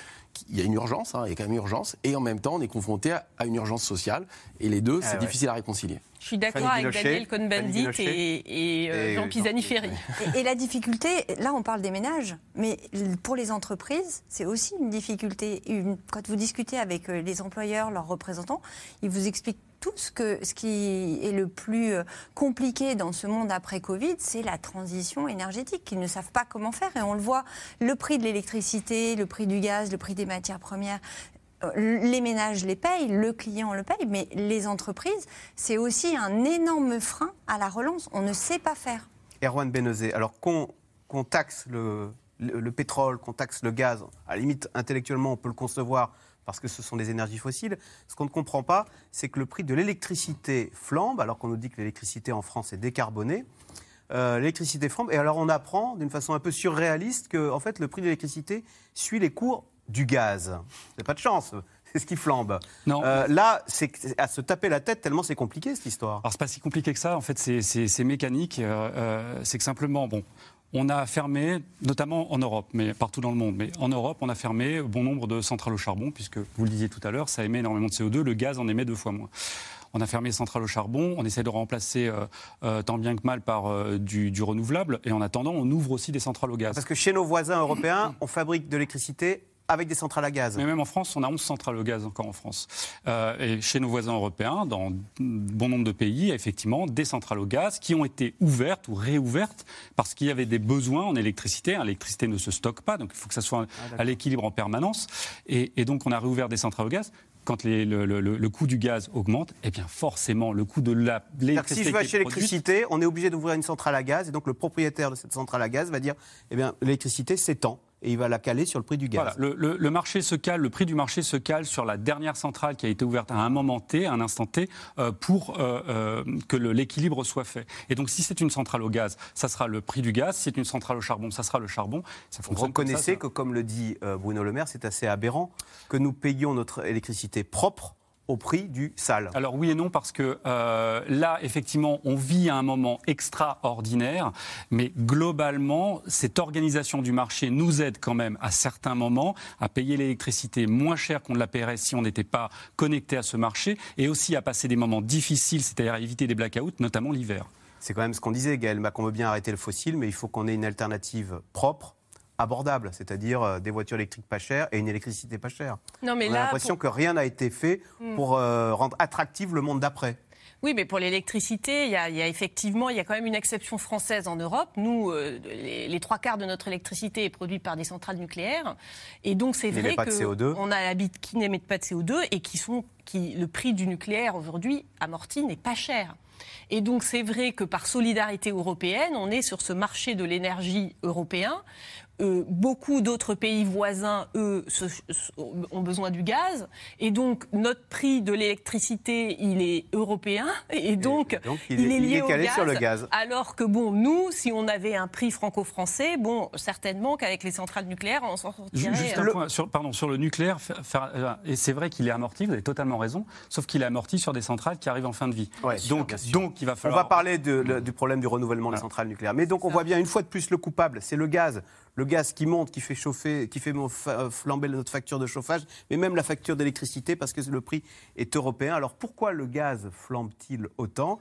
il y a une urgence, hein, il y a quand même une urgence, et en même temps, on est confronté à, une urgence sociale, et les deux,
Ah
c'est
ouais.
difficile à réconcilier.
Je suis d'accord avec Daniel Cohn-Bendit et, et, euh, Jean Pisani-Ferry.
Et, et la difficulté, là on parle des ménages, mais pour les entreprises, c'est aussi une difficulté. Quand vous discutez avec euh, les employeurs, leurs représentants, ils vous expliquent tous que ce qui est le plus euh, compliqué dans ce monde après Covid, c'est la transition énergétique, qu'ils ne savent pas comment faire. Et on le voit, le prix de l'électricité, le prix du gaz, le prix des matières premières, euh, les ménages les payent, le client le paye, mais les entreprises, c'est aussi un énorme frein à la relance. On ne sait pas faire.
Erwan Benezet, alors qu'on taxe le, le- le pétrole, qu'on taxe le gaz, à la limite, intellectuellement, on peut le concevoir parce que ce sont des énergies fossiles. Ce qu'on ne comprend pas, c'est que le prix de l'électricité flambe, alors qu'on nous dit que l'électricité en France est décarbonée. Euh, l'électricité flambe, et alors on apprend d'une façon un peu surréaliste que en fait, le prix de l'électricité suit les cours du gaz. C'est pas de chance, c'est ce qui flambe. Euh, là, c'est à se taper la tête tellement c'est compliqué cette histoire.
Alors c'est pas si compliqué que ça, en fait c'est- mécanique, euh, c'est que simplement, bon, on a fermé, notamment en Europe, mais partout dans le monde, mais en Europe on a fermé bon nombre de centrales au charbon, puisque vous le disiez tout à l'heure, ça émet énormément de CO2, le gaz en émet deux fois moins. On a fermé les centrales au charbon, on essaie de remplacer euh, euh, tant bien que mal par euh, du renouvelable, et en attendant on ouvre aussi des centrales au gaz.
Parce que chez nos voisins européens, on fabrique de l'électricité avec des centrales à gaz.
Mais même en France, on a 11 centrales au gaz encore en France. Euh, et chez nos voisins européens, dans bon nombre de pays, il y a effectivement des centrales au gaz qui ont été ouvertes ou réouvertes parce qu'il y avait des besoins en électricité. L'électricité ne se stocke pas, donc il faut que ça soit
d'accord.
à l'équilibre en permanence. Et, et donc on a réouvert des centrales au gaz. Quand les- le, le- le- le coût du gaz augmente, eh bien forcément le coût de
que si
l'électricité
je veux acheter l'électricité, on est obligé d'ouvrir une centrale à gaz, et donc le propriétaire de cette centrale à gaz va dire, eh bien, l'électricité s'étend, et il va la caler sur le prix du gaz.
Voilà, le, le- le marché se cale, le prix du marché se cale sur la dernière centrale qui a été ouverte à un moment T, à un instant T, euh, pour euh, euh, que l'équilibre soit fait. Et donc, si c'est une centrale au gaz, ça sera le prix du gaz. Si c'est une centrale au charbon, ça sera le charbon. Ça
Vous
fonctionne comme ça,
reconnaissez
ça.
que, comme le dit Bruno Le Maire, c'est assez aberrant que nous payions notre électricité propre au prix du sale.
Alors oui et non parce que euh, là effectivement on vit à un moment extraordinaire, mais globalement cette organisation du marché nous aide quand même à certains moments à payer l'électricité moins cher qu'on ne la paierait si on n'était pas connecté à ce marché et aussi à passer des moments difficiles, c'est-à-dire à éviter des blackouts, notamment l'hiver.
C'est quand même ce qu'on disait, Gaël Macron veut bien arrêter le fossile, mais il faut qu'on ait une alternative propre, abordable, c'est-à-dire euh, des voitures électriques pas chères et une électricité pas chère.
Non, mais
On a l'impression
pour-
que rien n'a été fait
Hmm.
pour euh, rendre attractif le monde d'après.
Oui, mais pour l'électricité, il y, a, il y a effectivement, il y a quand même une exception française en Europe. Nous, euh, les, les trois quarts de notre électricité est produite par des centrales nucléaires, et donc c'est vrai
n'émettent pas de CO2.
on a habite qui n'émettent pas de CO2 et qui sont, qui le prix du nucléaire aujourd'hui amorti n'est pas cher. Et donc c'est vrai que par solidarité européenne, on est sur ce marché de l'énergie européen. Euh, beaucoup d'autres pays voisins, eux, se- se- ont besoin du gaz. Et donc, notre prix de l'électricité, il est européen. Et donc,
donc,
il,
il est-
est
il
lié
est
au gaz,
sur le gaz.
Alors que, bon, nous, si on avait un prix franco-français, bon, certainement qu'avec les centrales nucléaires, on s'en sortirait.
Juste
euh,
un point sur, pardon, sur le nucléaire, faire- faire- euh, et c'est vrai qu'il est amorti, vous avez totalement raison, sauf qu'il est amorti sur des centrales qui arrivent en fin de vie.
Ouais,
donc, donc, il va
On
falloir.
va parler de- le- du problème du renouvellement des centrales nucléaires. Mais donc on voit bien une fois de plus le coupable, c'est le gaz. Le gaz qui monte, qui fait chauffer, qui fait flamber notre facture de chauffage, mais même la facture d'électricité parce que le prix est européen. Alors pourquoi le gaz flambe-t-il autant?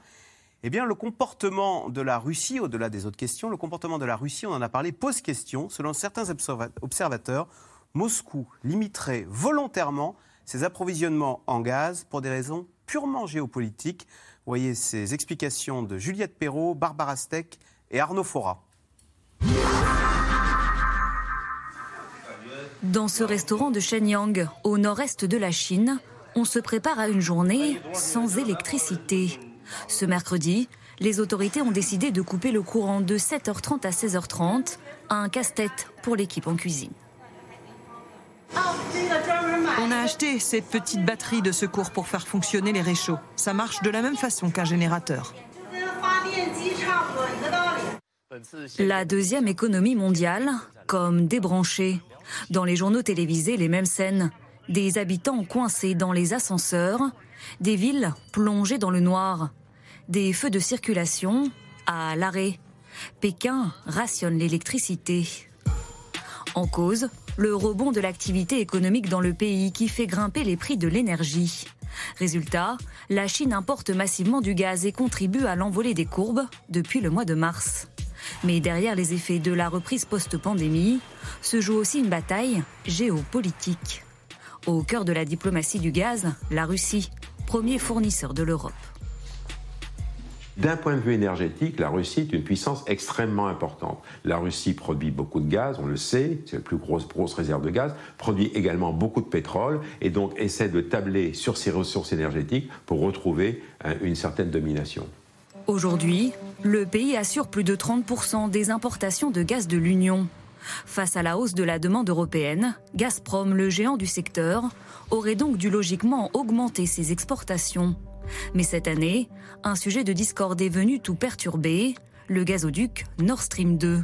Eh bien, le comportement de la Russie, au-delà des autres questions, le comportement de la Russie, on en a parlé, pose question. Selon certains observa- observateurs, Moscou limiterait volontairement ses approvisionnements en gaz pour des raisons purement géopolitiques. Voyez ces explications de Juliette Perrault, Barbara Steck et Arnaud Fora.
Dans ce restaurant de Shenyang, au nord-est de la Chine, on se prépare à une journée sans électricité. Ce mercredi, les autorités ont décidé de couper le courant de 7h30 à 16h30, un casse-tête pour l'équipe en cuisine.
On a acheté ces petites batteries de secours pour faire fonctionner les réchauds. Ça marche de la même façon qu'un générateur.
La deuxième économie mondiale, comme débranchée. Dans les journaux télévisés, les mêmes scènes. Des habitants coincés dans les ascenseurs, des villes plongées dans le noir, des feux de circulation à l'arrêt. Pékin rationne l'électricité. En cause, le rebond de l'activité économique dans le pays qui fait grimper les prix de l'énergie. Résultat, la Chine importe massivement du gaz et contribue à l'envolée des courbes depuis le mois de mars. Mais derrière les effets de la reprise post-pandémie, se joue aussi une bataille géopolitique. Au cœur de la diplomatie du gaz, la Russie, premier fournisseur de l'Europe.
D'un point de vue énergétique, la Russie est une puissance extrêmement importante. La Russie produit beaucoup de gaz, on le sait, c'est la plus grosse, réserve de gaz, produit également beaucoup de pétrole et donc essaie de tabler sur ses ressources énergétiques pour retrouver euh, une certaine domination.
Aujourd'hui, le pays assure plus de 30% des importations de gaz de l'Union. Face à la hausse de la demande européenne, Gazprom, le géant du secteur, aurait donc dû logiquement augmenter ses exportations. Mais cette année, un sujet de discorde est venu tout perturber, le gazoduc Nord Stream 2.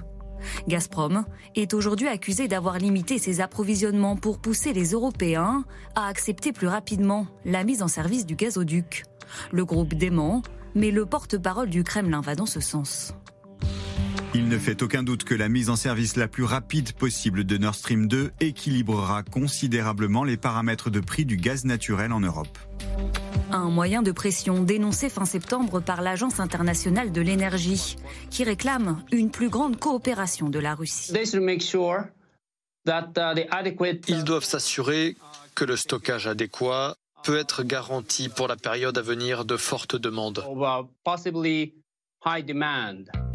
Gazprom est aujourd'hui accusé d'avoir limité ses approvisionnements pour pousser les Européens à accepter plus rapidement la mise en service du gazoduc. Le groupe dément, mais le porte-parole du Kremlin va dans ce sens.
Il ne fait aucun doute que la mise en service la plus rapide possible de Nord Stream 2 équilibrera considérablement les paramètres de prix du gaz naturel en Europe.
Un moyen de pression dénoncé fin septembre par l'Agence internationale de l'énergie, qui réclame une plus grande coopération de la Russie.
Ils doivent s'assurer que le stockage adéquat peut être garanti pour la période à venir de fortes demandes.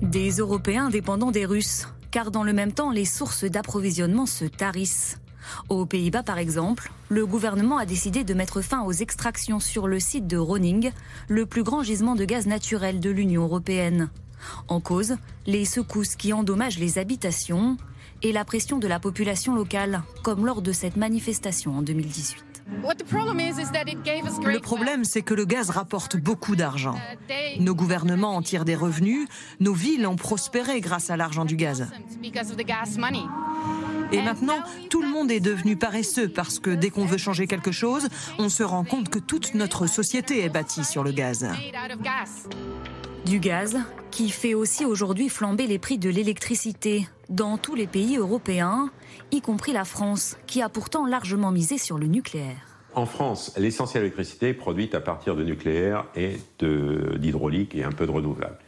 Des Européens dépendants des Russes, car dans le même temps, les sources d'approvisionnement se tarissent. Aux Pays-Bas, par exemple, le gouvernement a décidé de mettre fin aux extractions sur le site de Roning, le plus grand gisement de gaz naturel de l'Union européenne. En cause, les secousses qui endommagent les habitations et la pression de la population locale, comme lors de cette manifestation en 2018.
Le problème, c'est que le gaz rapporte beaucoup d'argent. Nos gouvernements en tirent des revenus, nos villes ont prospéré grâce à l'argent du gaz. Et maintenant, tout le monde est devenu paresseux parce que dès qu'on veut changer quelque chose, on se rend compte que toute notre société est bâtie sur le gaz.
Du gaz qui fait aussi aujourd'hui flamber les prix de l'électricité dans tous les pays européens, y compris la France, qui a pourtant largement misé sur le nucléaire.
En France, l'essentiel de l'électricité est produite à partir de nucléaire et d'hydraulique et un peu de renouvelable.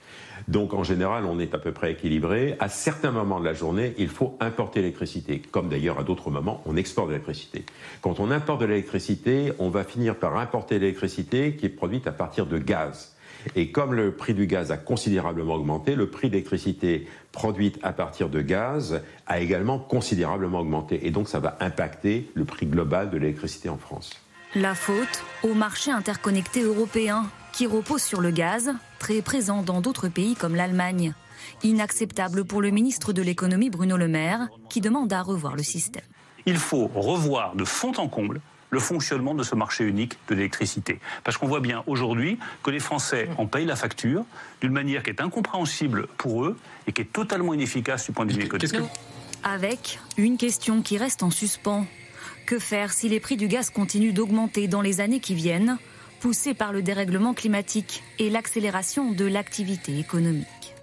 Donc en général, on est à peu près équilibré. À certains moments de la journée, il faut importer l'électricité, comme d'ailleurs à d'autres moments, on exporte de l'électricité. Quand on importe de l'électricité, on va finir par importer l'électricité qui est produite à partir de gaz. Et comme le prix du gaz a considérablement augmenté, le prix d'électricité produite à partir de gaz a également considérablement augmenté. Et donc ça va impacter le prix global de l'électricité en France.
La faute au marché interconnecté européen qui repose sur le gaz, très présent dans d'autres pays comme l'Allemagne. Inacceptable pour le ministre de l'économie Bruno Le Maire, qui demande à revoir le système.
Il faut revoir de fond en comble le fonctionnement de ce marché unique de l'électricité. Parce qu'on voit bien aujourd'hui que les Français en payent la facture d'une manière qui est incompréhensible pour eux et qui est totalement inefficace du point de vue économique.
Avec une question qui reste en suspens. Que faire si les prix du gaz continuent d'augmenter dans les années qui viennent, poussés par le dérèglement climatique et l'accélération de l'activité économique?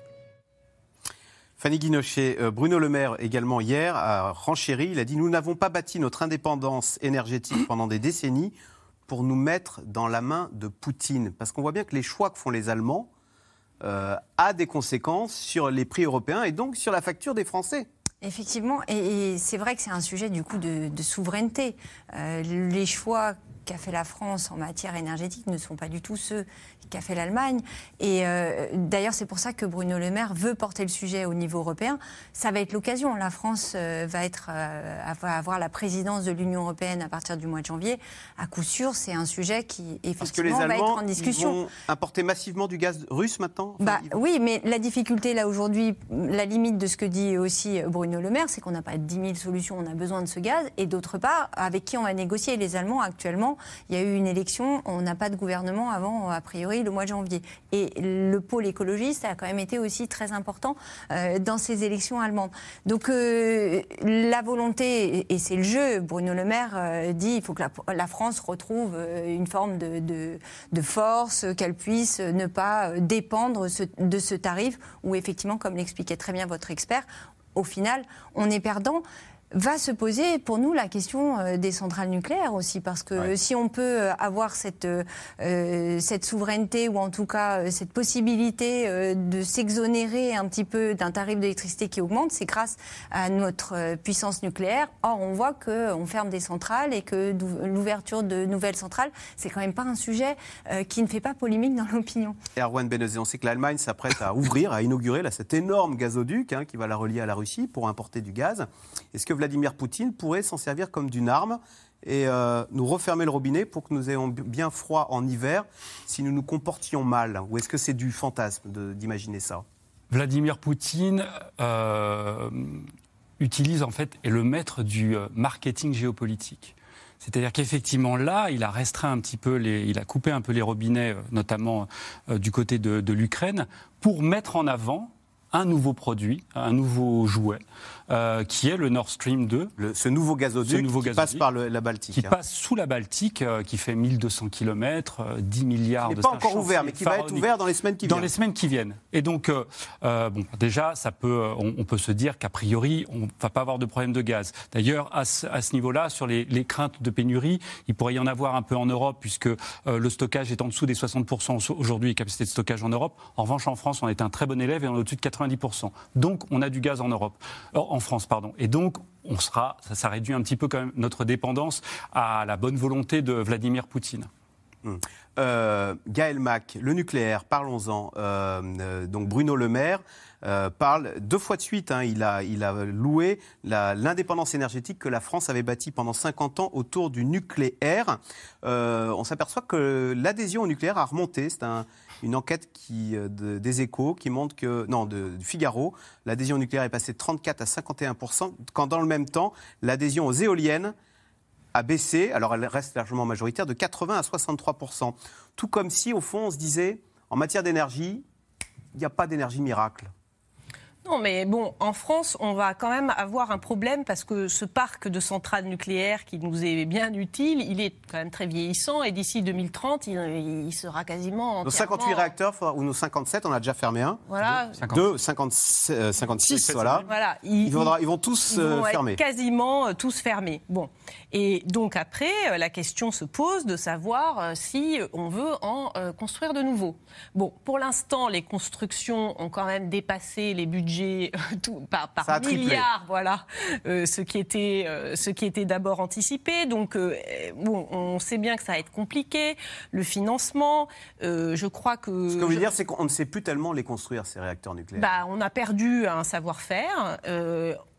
Fanny Guinochet, euh, Bruno Le Maire également hier a renchéri, il a dit nous n'avons pas bâti notre indépendance énergétique pendant des décennies pour nous mettre dans la main de Poutine. Parce qu'on voit bien que les choix que font les Allemands euh, a des conséquences sur les prix européens et donc sur la facture des Français.
Effectivement, et, c'est vrai que c'est un sujet du coup de, souveraineté. Euh, les choix qu'a fait la France en matière énergétique ne sont pas du tout ceux qu'a fait l'Allemagne. Et euh, d'ailleurs, c'est pour ça que Bruno Le Maire veut porter le sujet au niveau européen. Ça va être l'occasion. La France euh, va, être, euh, va avoir la présidence de l'Union européenne à partir du mois de janvier. À coup sûr, c'est un sujet qui, effectivement,
Parce que les
va
Allemands
être en discussion.
ils vont importer massivement du gaz russe maintenant? Enfin,
Bah,
vont-
oui, mais la difficulté là aujourd'hui, la limite de ce que dit aussi Bruno Le Maire, c'est qu'on n'a pas 10 000 solutions, on a besoin de ce gaz. Et d'autre part, avec qui on va négocier? Les Allemands, actuellement, il y a eu une élection, on n'a pas de gouvernement avant, a priori, le mois de janvier. Et le pôle écologiste a quand même été aussi très important euh, dans ces élections allemandes. Donc euh, la volonté, et- c'est le jeu, Bruno Le Maire euh, dit il faut que la, France retrouve une forme de, force, qu'elle puisse ne pas dépendre de ce tarif où effectivement, comme l'expliquait très bien votre expert, au final, on est perdant. Va se poser pour nous la question euh, des centrales nucléaires aussi, parce que si on peut euh, avoir cette, euh, euh, cette souveraineté ou en tout cas euh, cette possibilité euh, de s'exonérer un petit peu d'un tarif d'électricité qui augmente, c'est grâce à notre euh, puissance nucléaire. Or, on voit qu'on ferme des centrales et que l'ouverture de nouvelles centrales, c'est quand même pas un sujet euh, qui ne fait pas polémique dans l'opinion.
Erwan Benezet, on sait que l'Allemagne s'apprête à ouvrir, à inaugurer là, cet énorme gazoduc hein, qui va la relier à la Russie pour importer du gaz. Est-ce que Vladimir Poutine pourrait s'en servir comme d'une arme et euh, nous refermer le robinet pour que nous ayons bien froid en hiver si nous nous comportions mal? Ou est-ce que c'est du fantasme d'imaginer ça?
Vladimir Poutine euh, utilise en fait est le maître du euh, marketing géopolitique. C'est-à-dire qu'effectivement là, il a restreint un petit peu, les, il a coupé un peu les robinets, notamment du côté de l'Ukraine, pour mettre en avant un nouveau produit, un nouveau jouet, euh, qui est le Nord Stream 2.
ce nouveau gazoduc qui passe par le- la Baltique,
Qui
hein.
passe sous la Baltique, euh, qui fait 1200 km, 10 milliards
Il
de
n'est pas encore ouvert, mais qui va être ouvert dans les semaines qui
Dans
viennent.
les semaines qui viennent. Et donc, euh, euh, bon, déjà, ça peut, euh, on, on peut se dire qu'a priori, on ne va pas avoir de problème de gaz. D'ailleurs, à ce, à ce niveau-là, sur les, les craintes de pénurie, il pourrait y en avoir un peu en Europe, puisque euh, le stockage est en dessous des 60% aujourd'hui, les capacités de stockage en Europe. En revanche, en France, on est un très bon élève et on est au-dessus de 90%. Donc, on a du gaz en Europe, Euh, en France, pardon. Et donc, on sera, ça, réduit un petit peu quand même notre dépendance à la bonne volonté de Vladimir Poutine.
Hum. Euh, Gaël Mac, le nucléaire, parlons-en. Euh, donc Bruno Le Maire parle deux fois de suite. hein, il, a, il a loué l'indépendance énergétique que la France avait bâtie pendant 50 ans autour du nucléaire. On s'aperçoit que l'adhésion au nucléaire a remonté. C'est un- une enquête euh, de- des échos qui montre que, non, de, du Figaro, l'adhésion nucléaire est passée de 34 à 51% quand dans le même temps, l'adhésion aux éoliennes a baissé, alors elle reste largement majoritaire, de 80 à 63% Tout comme si, au fond, on se disait, en matière d'énergie, il n'y a pas d'énergie miracle.
Non, mais bon, en France, on va quand même avoir un problème parce que ce parc de centrales nucléaires qui nous est bien utile, il est quand même très vieillissant et d'ici 2030, il, il sera quasiment
Nos 58
entièrement-
réacteurs, ou nos 57, on a déjà fermé un.
Voilà.
Deux, 50 euh, 56, voilà.
Voilà,
Ils, faudra- ils vont tous
ils
euh,
vont être
fermer.
quasiment euh, tous fermés. Bon, et donc après, euh, la question se pose de savoir euh, si on veut en euh, construire de nouveaux. Bon, pour l'instant, les constructions ont quand même dépassé les budgets euh, tout, par, par milliards, voilà, euh, ce qui était euh, ce qui était d'abord anticipé. Donc euh, bon, on sait bien que ça va être compliqué. Le financement, je crois que
Ce que je veux
je-
dire, c'est qu'on ne sait plus tellement les construire, ces réacteurs nucléaires.
bah, on a perdu un savoir-faire.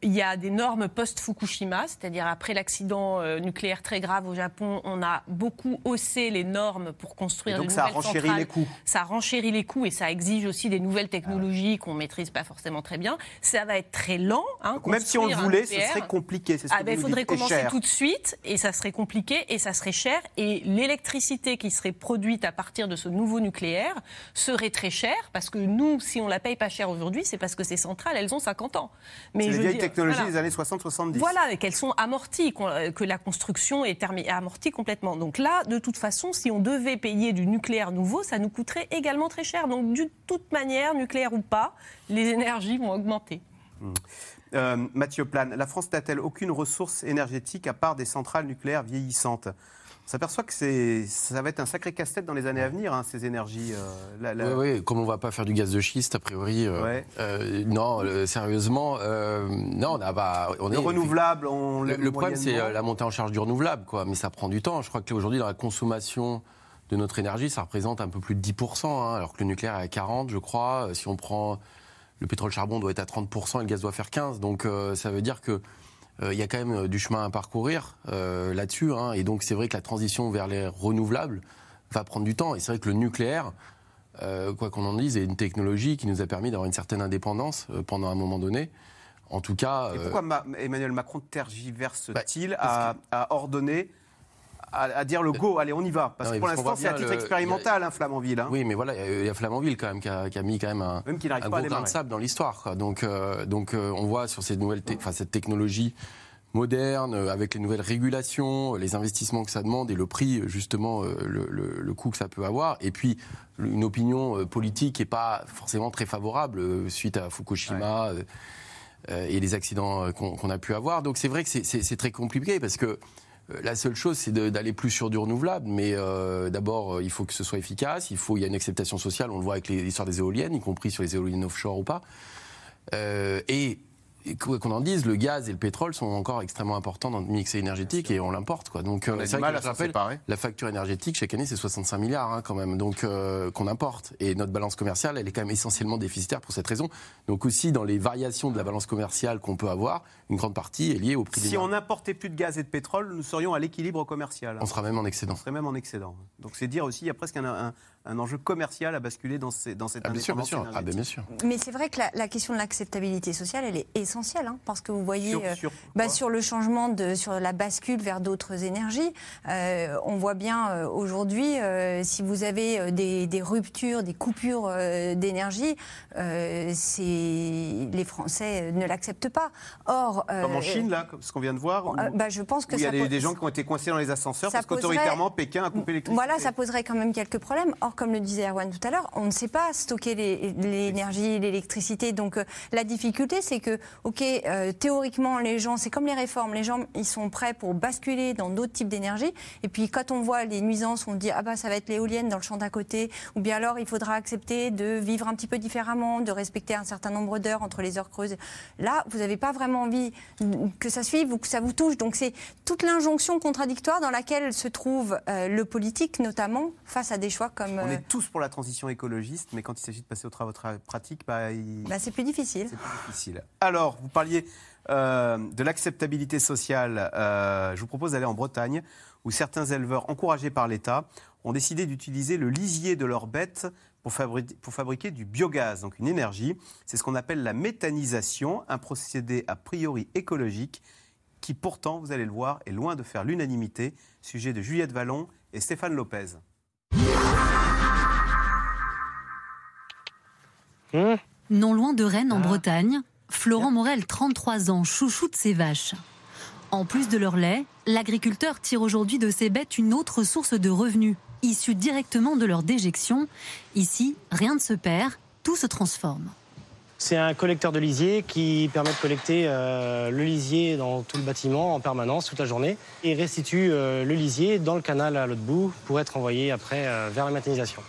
Il y a des normes post-Fukushima, c'est-à-dire après l'accident euh, nucléaire très grave au Japon, on a beaucoup haussé les normes pour construire
Et donc
de
ça
nouvelles
renchéri
centrales.
les coûts.
Ça renchérit les coûts et ça exige aussi des nouvelles technologies qu'on maîtrise pas forcément très bien. Ça va être très lent. Hein,
même si on le voulait, ce serait compliqué. Ce
Ah ben, il faudrait commencer
cher.
tout de suite et ça serait compliqué et ça serait cher et l'électricité qui serait produite à partir de ce nouveau nucléaire serait très chère parce que nous, si on la paye pas cher aujourd'hui, c'est parce que ces centrales, elles ont 50 ans. Je veux dire,
technologies
voilà.
des années 60-70.
Voilà, et qu'elles sont amorties, euh, que la construction est amortie complètement. Donc là, de toute façon, si on devait payer du nucléaire nouveau, ça nous coûterait également très cher. Donc de toute manière, nucléaire ou pas, les énergies vont augmenter.
Euh, Mathieu Plane, la France n'a-t-elle aucune ressource énergétique à part des centrales nucléaires vieillissantes? On s'aperçoit que c'est, ça va être un sacré casse-tête dans les années à venir, hein, ces énergies. euh, la- la-
Oui, oui, comme on ne va pas faire du gaz de schiste, a priori. euh,
Ouais.
euh, non, euh, sérieusement, euh, non, on a pas. On
Le
est,
renouvelable, on
Le, problème, c'est la montée en charge du renouvelable, quoi. Mais ça prend du temps. Je crois qu'aujourd'hui, dans la consommation de notre énergie, ça représente un peu plus de 10%, hein, alors que le nucléaire est à 40, je crois. Si on prend le pétrole-charbon, doit être à 30% et le gaz doit faire 15. Donc, ça veut dire que euh, il y a quand même euh, du chemin à parcourir euh, là-dessus. hein. Et donc, c'est vrai que la transition vers les renouvelables va prendre du temps. Et c'est vrai que le nucléaire, euh, quoi qu'on en dise, est une technologie qui nous a permis d'avoir une certaine indépendance pendant un moment donné. En tout cas.
Et pourquoi Ma- Emmanuel Macron tergiverse-t-il
Bah,
à ordonner, à, à dire le go, allez, on y va Parce
Non,
que pour l'instant, c'est à titre
le-
expérimental, hein, Flamanville. hein.
Oui, mais voilà, il y a- a Flamanville quand même qui a, qui a mis quand même un,
Même n'arrive
un
pas à
gros grain de sable dans l'histoire. Donc, euh, donc euh, on voit sur ces nouvelles, te- enfin, cette technologie moderne, euh, avec les nouvelles régulations, les investissements que ça demande et le prix, justement, le, le- le coût que ça peut avoir. Et puis, une opinion politique qui n'est pas forcément très favorable suite à Fukushima. euh, et les accidents qu'on a pu avoir. Donc c'est vrai que c'est- très compliqué parce que la seule chose, c'est d'aller plus sur du renouvelable. Mais euh, d'abord, euh, il faut que ce soit efficace. Il faut, il y a une acceptation sociale. On le voit avec l'histoire des éoliennes, y compris sur les éoliennes offshore ou pas. Euh, et quoi qu'on en dise, le gaz et le pétrole sont encore extrêmement importants dans le mix énergétique et on l'importe. Quoi. Donc,
On
euh,
a du mal à séparer.
la facture énergétique chaque année, c'est 65 milliards hein, quand même, donc euh, qu'on importe. Et notre balance commerciale, elle est quand même essentiellement déficitaire pour cette raison. Donc aussi, dans les variations de la balance commerciale qu'on peut avoir, une grande partie est liée au prix
Si on n'importait plus de gaz et de pétrole, nous serions à l'équilibre commercial.
On sera même en excédent.
On serait même en excédent. Donc c'est dire aussi, il y a presque un, un- un enjeu commercial à basculer dans, ces, dans cette
Ah, bien sûr, bien sûr. Ah, bien sûr.
Mais c'est vrai que la, la question de l'acceptabilité sociale, elle est essentielle, hein, parce que vous voyez
Sur-
euh,
sur
bah, sur le changement, de, sur la bascule vers d'autres énergies, euh, on voit bien euh, aujourd'hui, euh, si vous avez des, des ruptures, des coupures euh, d'énergie, euh, les Français ne l'acceptent pas. Or, euh,
Comme en Chine, là, comme ce qu'on vient de voir, où,
euh, bah, je pense que
où il y a des, gens qui ont été coincés dans les ascenseurs parce qu'autoritairement, Pékin a coupé l'électricité.
Voilà, ça poserait quand même quelques problèmes. Or, comme le disait Erwan tout à l'heure, on ne sait pas stocker l'énergie, l'électricité. Donc, euh, la difficulté, c'est que, OK, euh, théoriquement, les gens, c'est comme les réformes, les gens, ils sont prêts pour basculer dans d'autres types d'énergie. Et puis, quand on voit les nuisances, on dit, ah bah, ça va être l'éolienne dans le champ d'à côté. Ou bien alors, il faudra accepter de vivre un petit peu différemment, de respecter un certain nombre d'heures entre les heures creuses. Là, vous n'avez pas vraiment envie que ça suive ou que ça vous touche. Donc, c'est toute l'injonction contradictoire dans laquelle se trouve euh, le politique, notamment face à des choix comme.
On
euh,
est tous pour la transition écologiste, mais quand il s'agit de passer aux travaux tra- pratiques, bah, il-
bah, c'est plus difficile.
c'est plus difficile. Alors, vous parliez euh, de l'acceptabilité sociale. Euh, je vous propose d'aller en Bretagne, où certains éleveurs, encouragés par l'État, ont décidé d'utiliser le lisier de leurs bêtes pour, fabri- pour fabriquer du biogaz, donc une énergie. C'est ce qu'on appelle la méthanisation, un procédé a priori écologique qui pourtant, vous allez le voir, est loin de faire l'unanimité. Sujet de Juliette Vallon et Stéphane Lopez.
Non loin de Rennes, en Bretagne, Florent Morel, 33 ans, chouchoute ses vaches. En plus de leur lait, l'agriculteur tire aujourd'hui de ses bêtes une autre source de revenus, issue directement de leur déjection. Ici, rien ne se perd, tout se transforme.
C'est un collecteur de lisier qui permet de collecter euh, le lisier dans tout le bâtiment en permanence, toute la journée, et restitue euh, le lisier dans le canal à l'autre bout pour être envoyé après euh, vers la méthanisation.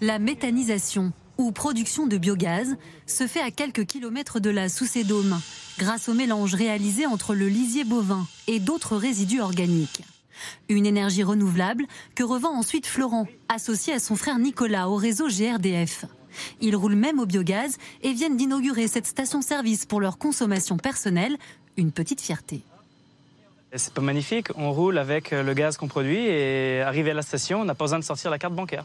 La méthanisation, ou production de biogaz, se fait à quelques kilomètres de la Soucédôme, grâce au mélange réalisé entre le lisier bovin et d'autres résidus organiques. Une énergie renouvelable que revend ensuite Florent, associé à son frère Nicolas au réseau GRDF. Ils roulent même au biogaz et viennent d'inaugurer cette station-service pour leur consommation personnelle, une petite fierté.
C'est pas magnifique, on roule avec le gaz qu'on produit et arrivé à la station, on n'a pas besoin de sortir la carte bancaire.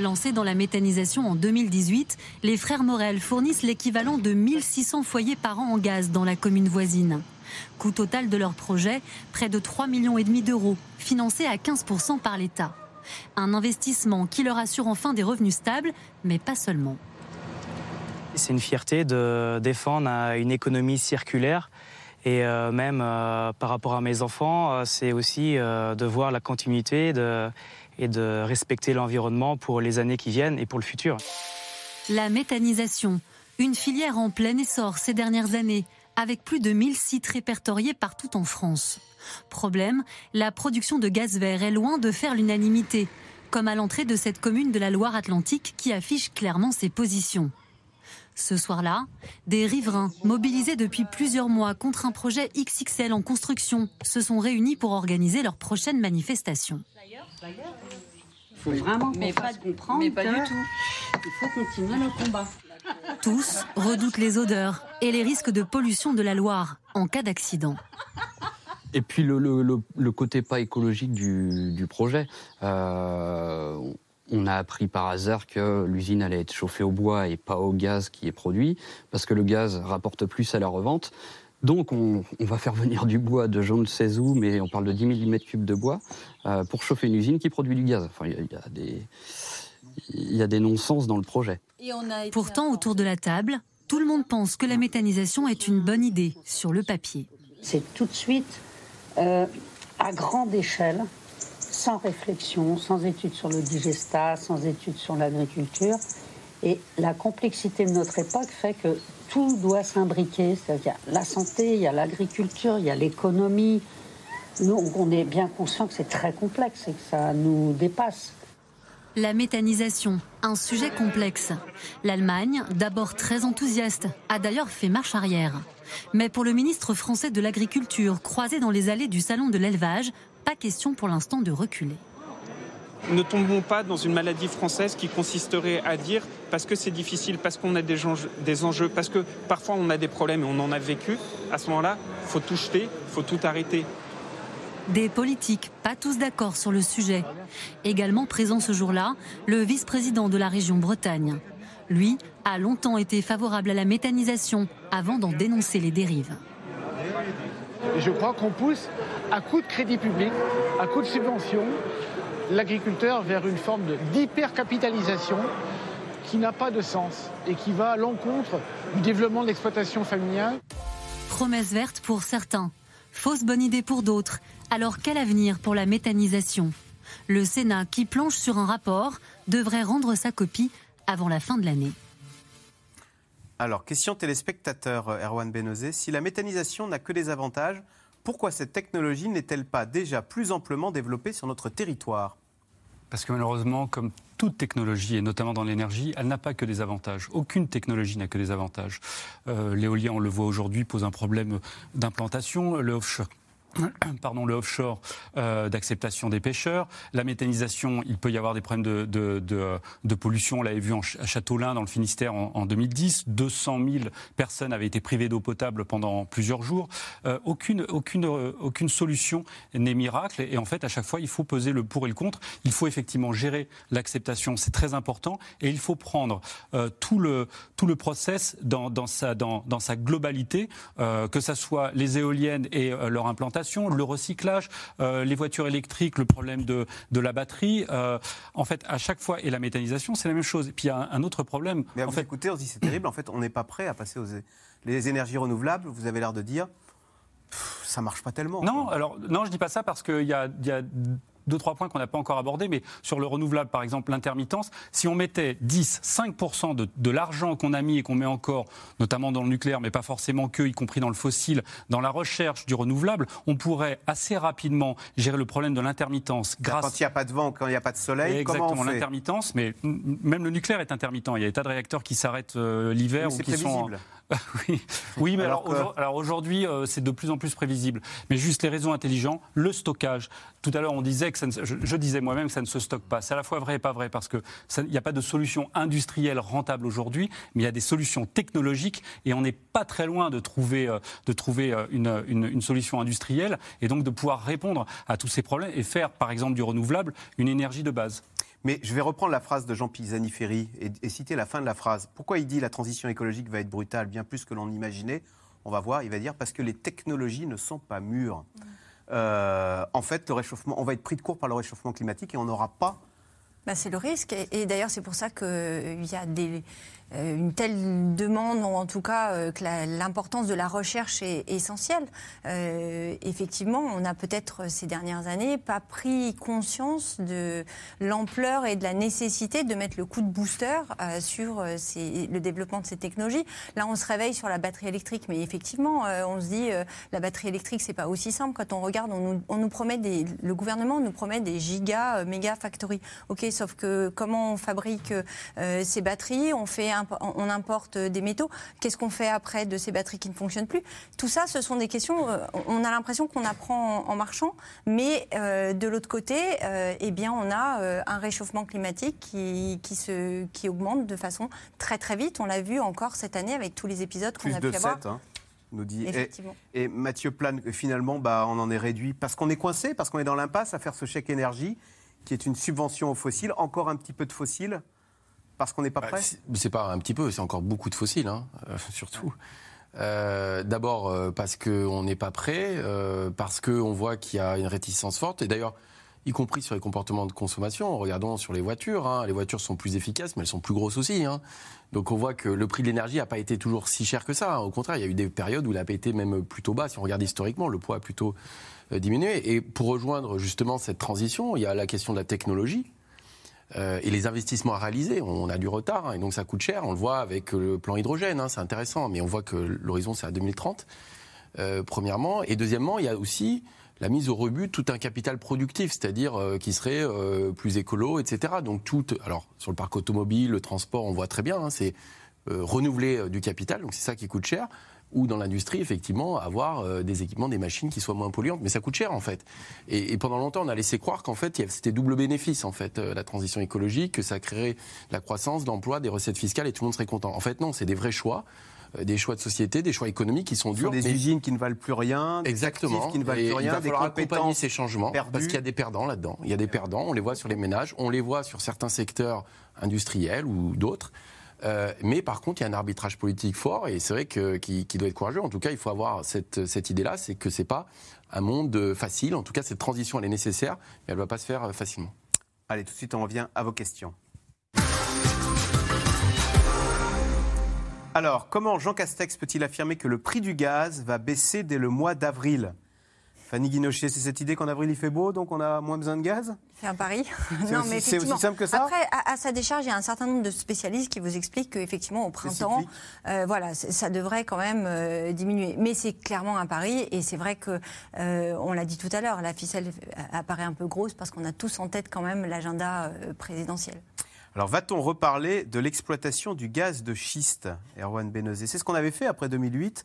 Lancés dans la méthanisation en 2018, les frères Morel fournissent l'équivalent de 1600 foyers par an en gaz dans la commune voisine. Coût total de leur projet, près de 3,5 millions d'euros, financé à 15% par l'État. Un investissement qui leur assure enfin des revenus stables, mais pas seulement.
C'est une fierté de défendre une économie circulaire. Et euh, même euh, par rapport à mes enfants, euh, c'est aussi de voir la continuité de- et de respecter l'environnement pour les années qui viennent et pour le futur.
La méthanisation, une filière en plein essor ces dernières années, avec plus de 1000 sites répertoriés partout en France. Problème, la production de gaz vert est loin de faire l'unanimité, comme à l'entrée de cette commune de la Loire-Atlantique qui affiche clairement ses positions. Ce soir-là, des riverains, mobilisés depuis plusieurs mois contre un projet XXL en construction, se sont réunis pour organiser leur prochaine manifestation.
Il faut vraiment qu'on fasse comprendre
mais pas
que
du tout.
il faut continuer le combat.
Tous redoutent les odeurs et les risques de pollution de la Loire en cas d'accident.
Et puis le, le- le- le côté pas écologique du, du projet. Euh, on a appris par hasard que l'usine allait être chauffée au bois et pas au gaz qui est produit, parce que le gaz rapporte plus à la revente. Donc on, on va faire venir du bois de je ne sais où, mais on parle de 10 mm3 de bois, euh, pour chauffer une usine qui produit du gaz. Enfin, il y a- il y, a des... Il y a des non-sens dans le projet.
Pourtant, autour de la table, tout le monde pense que la méthanisation est une bonne idée sur le papier.
C'est tout de suite euh, à grande échelle, sans réflexion, sans études sur le digestat, sans études sur l'agriculture. Et la complexité de notre époque fait que tout doit s'imbriquer. C'est-à-dire la santé, il y a l'agriculture, il y a l'économie. Nous, on est bien conscient que c'est très complexe et que ça nous dépasse.
La méthanisation, un sujet complexe. L'Allemagne, d'abord très enthousiaste, a d'ailleurs fait marche arrière. Mais pour le ministre français de l'Agriculture, croisé dans les allées du salon de l'élevage, pas question pour l'instant de reculer.
Ne tombons pas dans une maladie française qui consisterait à dire parce que c'est difficile, parce qu'on a des enjeux, des enjeux, parce que parfois on a des problèmes et on en a vécu. À ce moment-là, faut tout jeter, faut tout arrêter.
Des politiques, pas tous d'accord sur le sujet. Également présent ce jour-là, le vice-président de la région Bretagne. Lui a longtemps été favorable à la méthanisation avant d'en dénoncer les dérives.
Je crois qu'on pousse, à coup de crédit public, à coup de subvention, l'agriculteur vers une forme d'hypercapitalisation qui n'a pas de sens et qui va à l'encontre du développement de l'exploitation familiale.
Promesse verte pour certains, fausse bonne idée pour d'autres. Alors quel avenir pour la méthanisation? Le Sénat, qui planche sur un rapport, devrait rendre sa copie avant la fin de l'année.
Alors, question téléspectateur, euh, Erwan Benozé. Si la méthanisation n'a que des avantages, pourquoi cette technologie n'est-elle pas déjà plus amplement développée sur notre territoire?
Parce que malheureusement, comme toute technologie, et notamment dans l'énergie, elle n'a pas que des avantages. Aucune technologie n'a que des avantages. Euh, L'éolien, on le voit aujourd'hui, pose un problème d'implantation. Le offshore. Pardon, le offshore euh, d'acceptation des pêcheurs. La méthanisation, il peut y avoir des problèmes de, de, pollution. On l'avait vu en Ch- à Châteaulin, dans le Finistère, en, en 2010. 200 000 personnes avaient été privées d'eau potable pendant plusieurs jours. Euh, aucune, aucune, euh, aucune solution n'est miracle. Et en fait, à chaque fois, il faut peser le pour et le contre. Il faut effectivement gérer l'acceptation, c'est très important. Et il faut prendre tout, le, tout le process dans, dans, sa, dans, dans sa globalité, que ce soit les éoliennes et leur implantation, le recyclage, euh, les voitures électriques, le problème de, de la batterie. Euh, en fait, à chaque fois, et la méthanisation, c'est la même chose. Et puis il y a un, un autre problème.
Mais à
en
vous
fait,
écouter, on se dit c'est terrible. En fait, on n'est pas prêt à passer aux les énergies renouvelables. Vous avez l'air de dire ça marche pas tellement.
Non, alors non, je dis pas ça parce qu'il y y a deux, trois points qu'on n'a pas encore abordés, mais sur le renouvelable, par exemple, l'intermittence, si on mettait 10, 5% de, de l'argent qu'on a mis et qu'on met encore, notamment dans le nucléaire, mais pas forcément que, y compris dans le fossile, dans la recherche du renouvelable, on pourrait assez rapidement gérer le problème de l'intermittence grâce
Quand il n'y a pas de vent, quand il n'y a pas de soleil,
Exactement, l'intermittence, mais même le nucléaire est intermittent. Il y a des tas de réacteurs qui s'arrêtent euh, l'hiver
Oui,
ou qui sont. oui. oui, mais
Alors
alors,
que-
aujourd- alors aujourd'hui, euh, c'est de plus en plus prévisible. Mais juste les réseaux intelligents, le stockage. Tout à l'heure, on disait que ça ne se- je, je disais moi-même que ça ne se stocke pas. C'est à la fois vrai et pas vrai parce que ça- il n'y a pas de solution industrielle rentable aujourd'hui, mais il y a des solutions technologiques et on n'est pas très loin de trouver, euh, de trouver euh, une, une- une solution industrielle et donc de pouvoir répondre à tous ces problèmes et faire, par exemple, du renouvelable une énergie de base.
Mais je vais reprendre la phrase de Jean Pisani-Ferry et, et citer la fin de la phrase. Pourquoi il dit la transition écologique va être brutale, bien plus que l'on imaginait On va voir, il va dire parce que les technologies ne sont pas mûres. Euh, en fait, le réchauffement, on va être pris de court par le réchauffement climatique et on n'aura pas
Bah, c'est le risque. Et, et d'ailleurs, c'est pour ça qu'il y a des, une telle demande, ou en tout cas euh, que l'importance de la recherche est essentielle. Euh, effectivement, on a peut-être euh, ces dernières années pas pris conscience de l'ampleur et de la nécessité de mettre le coup de booster euh, sur euh, le développement de ces technologies. Là, on se réveille sur la batterie électrique, mais effectivement, euh, on se dit euh, la batterie électrique, c'est pas aussi simple. Quand on regarde, on nous, promet le gouvernement nous promet des giga, euh, méga factories. Ok, sauf que comment on fabrique euh, ces batteries? On fait, imp- on importe des métaux. Qu'est-ce qu'on fait après de ces batteries qui ne fonctionnent plus? Tout ça, ce sont des questions. euh, on a l'impression qu'on apprend en, en marchant, mais euh, de l'autre côté, euh, eh bien, on a euh, un réchauffement climatique qui, qui se, qui augmente de façon très très vite. On l'a vu encore cette année avec tous les épisodes qu'on a pu avoir.
7, hein, nous dit. Et Mathieu Plane, finalement, bah, on en est réduit parce qu'on est coincé, parce qu'on est dans l'impasse à faire ce chèque énergie qui est une subvention aux fossiles, encore un petit peu de fossiles, parce qu'on n'est pas
Bah,
prêt.
c'est- pas un petit peu, c'est encore beaucoup de fossiles, hein, euh, surtout. Euh, D'abord euh, parce qu'on n'est pas prêt, euh, parce qu'on voit qu'il y a une réticence forte, et d'ailleurs, y compris sur les comportements de consommation, regardons sur les voitures, hein, les voitures sont plus efficaces, mais elles sont plus grosses aussi. hein. Donc on voit que le prix de l'énergie n'a pas été toujours si cher que ça. Au contraire, il y a eu des périodes où il a été même plutôt bas. Si on regarde historiquement, le poids a plutôt diminué. Et pour rejoindre justement cette transition, il y a la question de la technologie. Euh, et les investissements à réaliser, on a du retard hein, et donc ça coûte cher. On le voit avec le plan hydrogène, hein, c'est intéressant, mais on voit que l'horizon c'est à 2030, euh, premièrement. Et deuxièmement, il y a aussi la mise au rebut tout un capital productif, c'est-à-dire euh, qui serait euh, plus écolo, etc. Donc tout, alors sur le parc automobile, le transport, on voit très bien, hein, c'est euh, renouveler euh, du capital, donc c'est ça qui coûte cher. Ou dans l'industrie, effectivement, avoir euh, des équipements, des machines qui soient moins polluantes, mais ça coûte cher en fait. Et, et pendant longtemps, on a laissé croire qu'en fait, c'était double bénéfice en fait, euh, la transition écologique, que ça créerait de la croissance, l'emploi, des recettes fiscales et tout le monde serait content. En fait, non, c'est des vrais choix, euh, des choix de société, des choix économiques qui sont durs.
des
mais-
usines qui ne valent plus rien, des
Exactement.
qui ne valent
Et
plus rien,
il va falloir accompagner ces changements
perdues.
parce qu'il y a des perdants là-dedans. Il y a des perdants. On les voit sur les ménages, on les voit sur certains secteurs industriels ou d'autres. Euh, mais par contre, il y a un arbitrage politique fort et c'est vrai que, qui, doit être courageux. En tout cas, il faut avoir cette, cette idée-là, c'est que c'est pas un monde euh, facile. En tout cas, cette transition, elle est nécessaire, mais elle ne va pas se faire euh, facilement.
Allez, tout de suite, on revient à vos questions. Alors, comment Jean Castex peut-il affirmer que le prix du gaz va baisser dès le mois d'avril? Fanny Guinochet, c'est cette idée qu'en avril il fait beau, donc on a moins besoin de gaz?
C'est un pari.
C'est aussi- c'est aussi simple que ça
Après, à, à sa décharge, il y a un certain nombre de spécialistes qui vous expliquent qu'effectivement, au printemps, euh, voilà, ça devrait quand même euh, diminuer. Mais c'est clairement un pari, et c'est vrai que, euh, on l'a dit tout à l'heure, la ficelle apparaît un peu grosse parce qu'on a tous en tête quand même l'agenda présidentiel.
Alors, va-t-on reparler de l'exploitation du gaz de schiste, Erwan Benezé C'est ce qu'on avait fait après 2008.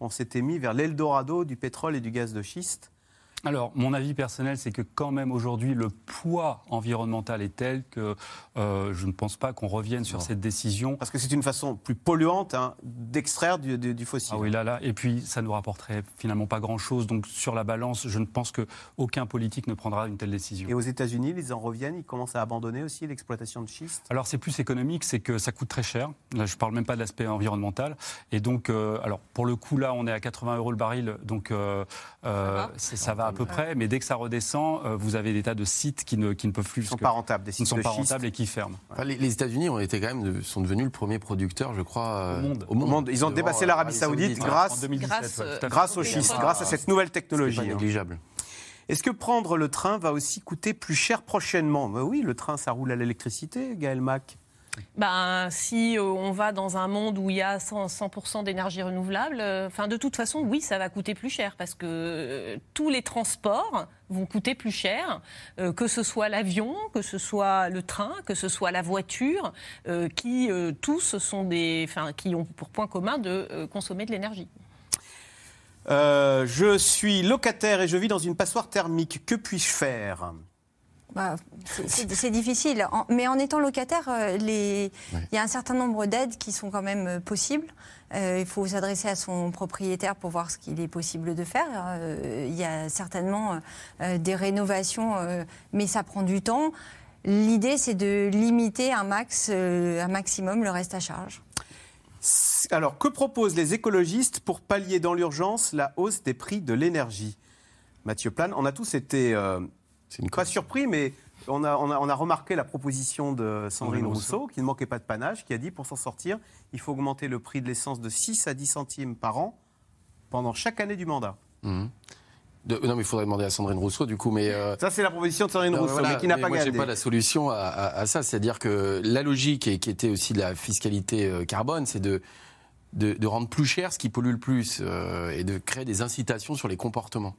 On s'était mis vers l'Eldorado du pétrole et du gaz de schiste.
Alors, mon avis personnel, c'est que quand même aujourd'hui, le poids environnemental est tel que euh, je ne pense pas qu'on revienne sur cette décision.
Parce que c'est une façon plus polluante hein, d'extraire du, du- du fossile.
Ah oui, là, là. Et puis, ça ne nous rapporterait finalement pas grand-chose. Donc, sur la balance, je ne pense qu'aucun politique ne prendra une telle décision.
Et aux États-Unis, ils en reviennent, ils commencent à abandonner aussi l'exploitation de schiste?
Alors c'est plus économique, c'est que ça coûte très cher. Là, je parle même pas de l'aspect environnemental. Et donc, euh, alors pour le coup là, on est à 80 euros le baril, donc euh, euh, ça va à peu près. Mais dès que ça redescend, euh, vous avez des tas de sites qui ne, qui ne peuvent plus,
sont
parce que-
pas rentables, des
qui ne
sites
sont
de
pas rentables et qui ferment.
Enfin, les, les États-Unis ont été quand même sont devenus le premier producteur, je crois, euh,
Au monde.
Au monde.
Ils ont dépassé
euh,
l'Arabie Saoudite grâce,
En 2017,
Grâce,
ouais, fait.
grâce au schiste,
Ah,
grâce à cette nouvelle technologie.
pas
hein.
négligeable.
Est-ce que prendre le train va aussi coûter plus cher prochainement? Ben Oui, le train, ça roule à l'électricité, Gaël Mac.
Ben, si euh, on va dans un monde où il y a 100%, 100 d'énergie renouvelable, euh, de toute façon, oui, ça va coûter plus cher parce que euh, tous les transports vont coûter plus cher, que ce soit l'avion, que ce soit le train, que ce soit la voiture, qui tous sont des, qui ont pour point commun de consommer de l'énergie.
Je suis locataire et je vis dans une passoire thermique. Que puis-je faire?
Bah, c'est- difficile, En- mais en étant locataire, euh, il y a un certain nombre d'aides qui sont quand même euh, possibles. Euh, il faut s'adresser à son propriétaire pour voir ce qu'il est possible de faire. Euh, il y a certainement euh, des rénovations, euh, mais ça prend du temps. L'idée, c'est de limiter un max, euh, un maximum le reste à charge.
Alors, que proposent les écologistes pour pallier dans l'urgence la hausse des prix de l'énergie? Mathieu Plane, on a tous été pas surpris, mais On a, on, a, on a remarqué la proposition de Sandrine Rousseau, qui ne manquait pas de panache, qui a dit pour s'en sortir, il faut augmenter le prix de l'essence de 6 à 10 centimes par an pendant chaque année du mandat.
Mhm. De- non, mais il faudrait demander à Sandrine Rousseau, du coup. Mais, euh,
Ça, c'est la proposition de Sandrine
non,
Rousseau,
voilà,
mais qui n'a pas
moi,
gagné.
j'ai pas la solution à, à- à ça. C'est-à-dire que la logique, et qui était aussi de la fiscalité euh, carbone, c'est de, de, de rendre plus cher ce qui pollue le plus euh, et de créer des incitations sur les comportements.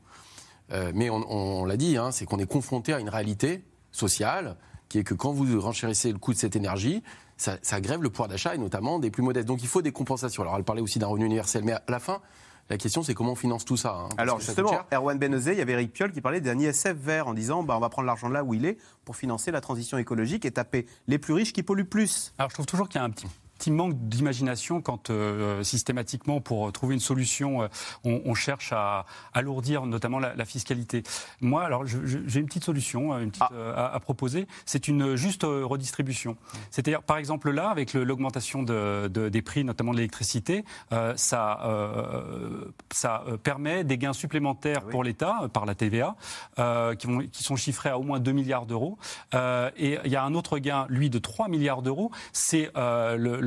Euh, mais on, on l'a dit, hein, c'est qu'on est confronté à une réalité sociale qui est que quand vous renchérissez le coût de cette énergie, ça, ça grève le pouvoir d'achat et notamment des plus modestes. Donc il faut des compensations. Alors elle parlait aussi d'un revenu universel, mais à la fin, la question c'est comment on finance tout ça. hein,
Alors
ça
justement. Erwan Benezet, il y avait Eric Piolle qui parlait d'un ISF vert en disant bah, on va prendre l'argent là où il est pour financer la transition écologique et taper les plus riches qui polluent plus.
Alors je trouve toujours qu'il y a un petit, petit manque d'imagination quand euh, systématiquement pour trouver une solution, euh, on, on cherche à alourdir notamment la, la fiscalité. Moi, alors j'ai une petite solution euh, une petite, euh, à, à proposer. C'est une juste euh, redistribution. C'est-à-dire, par exemple là, avec l'augmentation de- de- des prix, notamment de l'électricité, euh, ça, euh, ça euh, permet des gains supplémentaires pour l'État euh, par la TVA, euh, qui, vont- qui sont chiffrés à au moins 2 milliards d'euros. Euh, et il y a un autre gain, lui, de 3 milliards d'euros. C'est euh, le,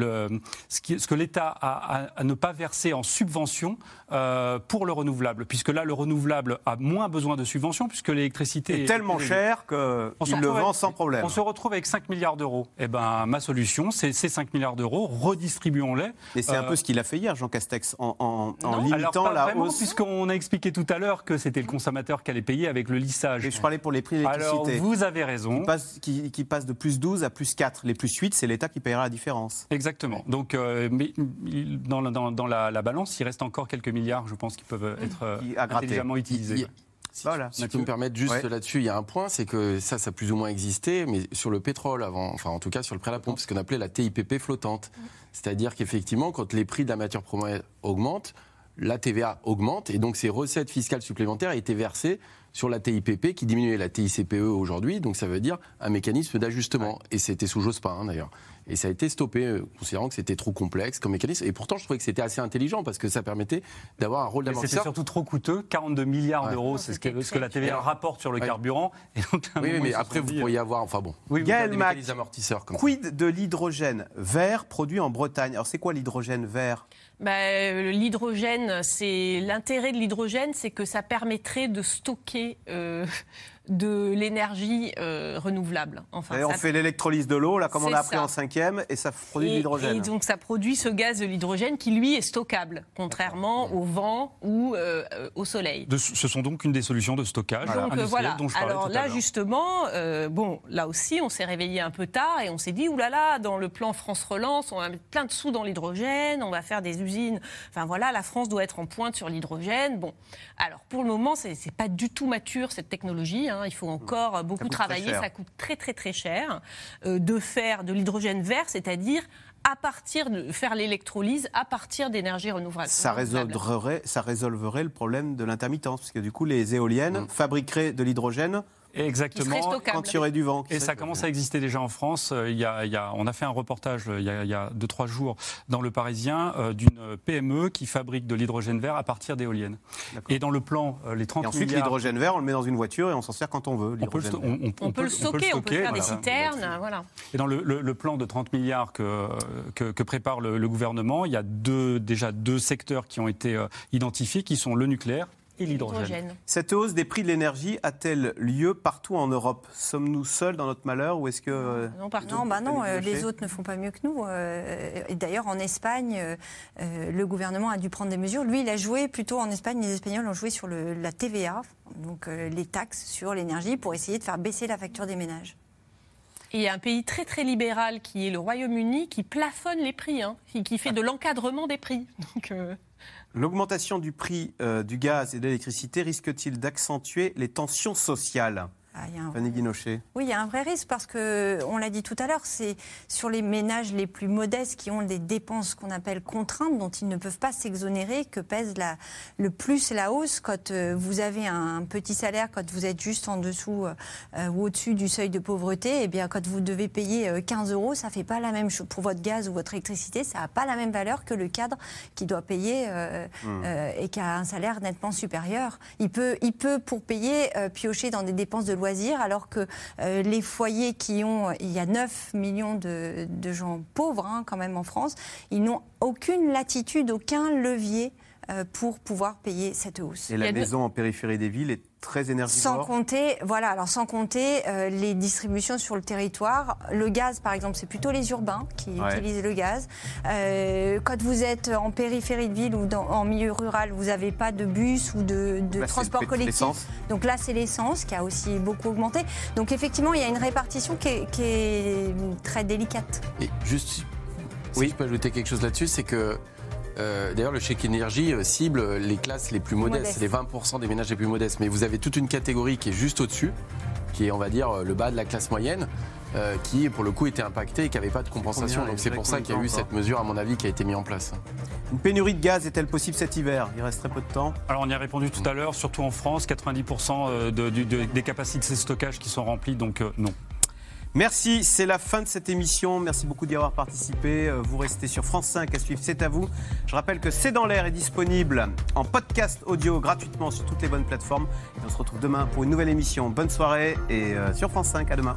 ce, que l'État a à, à ne pas verser en subvention euh, pour le renouvelable, puisque là, le renouvelable a moins besoin de subventions, puisque l'électricité
est tellement cher qu'il le vend
avec-
sans problème.
On se retrouve avec 5 milliards d'euros. Eh ben, ma solution, c'est ces 5 milliards d'euros, redistribuons-les.
Mais c'est un
Euh,
peu ce qu'il a fait hier, Jean Castex, en, en- en
non,
limitant
alors pas
la
vraiment,
hausse.
puisqu'on a expliqué tout à l'heure que c'était le consommateur qui allait payer avec le lissage.
Je parlais pour les prix de
Alors,
l'électricité.
vous avez raison.
Qui passe, qui- qui passe de plus 12 à plus 4. Les plus 8, c'est l'État qui payera la différence.
Exactement. Donc, euh, mais dans, la, dans- dans la, la balance, il reste encore quelques milliards, je pense, qui peuvent être euh,
Qui-
intelligemment utilisés.
Il. Si,
Voilà.
si tu me permettre juste
Ouais.
là-dessus, il y a un point, c'est que ça, ça a plus ou moins existé, mais sur le pétrole avant, enfin en tout cas sur le prêt à la pompe, ce qu'on appelait la TIPP flottante. C'est-à-dire qu'effectivement, quand les prix de la matière première augmentent, la TVA augmente et donc ces recettes fiscales supplémentaires étaient versées sur la TIPP qui diminuait la TICPE aujourd'hui, donc ça veut dire un mécanisme d'ajustement. Et c'était sous Jospin hein, d'ailleurs. Et ça a été stoppé, euh, considérant que c'était trop complexe comme mécanisme. Et pourtant, je trouvais que c'était assez intelligent parce que ça permettait d'avoir un rôle
Mais C'était
d'amortisseur.
surtout trop coûteux, 42 milliards
Ouais.
d'euros, c'est ce que,
c'était
ce que la TVA rapporte sur le
Ouais.
carburant. Et donc,
Oui,
moment,
mais après, vous
dit,
pourriez avoir. Enfin bon.
Oui, oui.
Gaël
des
Mac,
mécanismes amortisseurs comme ça.
quid de l'hydrogène vert produit en Bretagne? Alors c'est quoi l'hydrogène vert?
Bah, euh, l'hydrogène, c'est l'intérêt de l'hydrogène, c'est que ça permettrait de stocker euh, de l'énergie euh, renouvelable. Enfin,
Et On
ça-
fait l'électrolyse de l'eau, là, comme on a appris
ça.
en cinquième, et ça produit de l'hydrogène.
et donc ça produit ce gaz de l'hydrogène qui lui est stockable, contrairement au vent ou euh, au soleil.
De- ce sont donc une des solutions de stockage
Donc euh,
industriel
voilà.
dont je parlais
Alors
tout à
là
l'heure.
justement, euh, bon, là aussi, on s'est réveillé un peu tard et on s'est dit oulala, dans le plan France Relance, on va mettre plein de sous dans l'hydrogène, on va faire des usines. Enfin voilà, la France doit être en pointe sur l'hydrogène. Bon, alors pour le moment, c'est c'est pas du tout mature cette technologie. hein. Il faut encore euh, beaucoup travailler. Ça coûte très très très cher euh, de faire de l'hydrogène vert, c'est-à-dire à partir de faire l'électrolyse à partir d'énergie renouvelable.
Ça résolverait, ça résolverait le problème de l'intermittence, parce que du coup, les éoliennes fabriqueraient de l'hydrogène
Exactement.
quand il y aurait du vent.
Et ça commence à exister déjà en France. Euh, Il y a, il y a- on a fait un reportage euh, il y a, il y a deux, trois jours dans Le Parisien euh, d'une PME qui fabrique de l'hydrogène vert à partir d'éoliennes. Et dans le plan, euh, les 30
Et ensuite,
milliards...
l'hydrogène vert, on le met dans une voiture et on s'en sert quand on veut.
On peut, le, on- on-
On, peut le stocker, on peut faire des citernes, voilà.
Et dans le, le- le plan de 30 milliards que, que, que prépare le, le gouvernement, il y a deux, déjà deux secteurs qui ont été euh, identifiés, qui sont le nucléaire et l'hydrogène.
Cette hausse des prix de l'énergie a-t-elle lieu partout en Europe? Sommes-nous seuls dans notre malheur ou est-ce que... euh,
Non, non, bah non euh, les autres ne font pas mieux que nous. euh, et d'ailleurs, en Espagne, le gouvernement a dû prendre des mesures. Lui, il a joué plutôt en Espagne, les Espagnols ont joué sur le- la TVA, donc les taxes sur l'énergie, pour essayer de faire baisser la facture des ménages.
Et il y a un pays très très libéral qui est le Royaume-Uni qui plafonne les prix, hein, qui, qui fait de l'encadrement des prix. Donc, euh,
L'augmentation du prix euh, du gaz et de l'électricité risque-t-il d'accentuer les tensions sociales?
Ah, il y a un
Fanny Guinochet.
Oui, il y a un vrai risque parce que, on l'a dit tout à l'heure, c'est sur les ménages les plus modestes qui ont des dépenses qu'on appelle contraintes, dont ils ne peuvent pas s'exonérer, que pèse la, le plus la hausse. Quand euh, vous avez un petit salaire, quand vous êtes juste en dessous euh, ou au-dessus du seuil de pauvreté, et bien quand vous devez payer euh, 15 euros, ça fait pas la même chose pour votre gaz ou votre électricité, ça n'a pas la même valeur que le cadre qui doit payer euh, euh, et qui a un salaire nettement supérieur. Il peut, il peut pour payer, euh, piocher dans des dépenses de alors que euh, les foyers qui ont, il y a 9 millions de, gens pauvres hein, quand même en France, ils n'ont aucune latitude, aucun levier pour pouvoir payer cette hausse.
Et la maison en périphérie des villes est très énergivore.
Sans compter, voilà, alors sans compter euh, les distributions sur le territoire. Le gaz, par exemple, c'est plutôt les urbains qui utilisent le gaz. Euh, quand vous êtes en périphérie de ville ou dans, en milieu rural, vous n'avez pas de bus ou de, transport collectif. Donc là, c'est l'essence qui a aussi beaucoup augmenté. Donc effectivement, il y a une répartition qui est, très délicate.
Et juste, si oui. je peux ajouter quelque chose là-dessus, c'est que euh, d'ailleurs, le chèque énergie euh, cible les classes les plus modestes, les 20% des ménages les plus modestes. Mais vous avez toute une catégorie qui est juste au-dessus, qui est, on va dire, euh, le bas de la classe moyenne. qui pour le coup était impacté et qui n'avait pas de compensation. Donc c'est pour ça qu'il y a eu cette mesure, à mon avis, qui a été mise en place.
Une pénurie de gaz est-elle possible cet hiver? Il reste très peu de temps.
Alors on y a répondu tout à l'heure, surtout en France, 90% des capacités de stockage qui sont remplies, donc non.
Merci, c'est la fin de cette émission. Merci beaucoup d'y avoir participé. Euh, vous restez sur France 5 à suivre, c'est à vous. Je rappelle que C'est dans l'air est disponible en podcast audio gratuitement sur toutes les bonnes plateformes. Et on se retrouve demain pour une nouvelle émission. Bonne soirée et euh, sur France 5, à demain.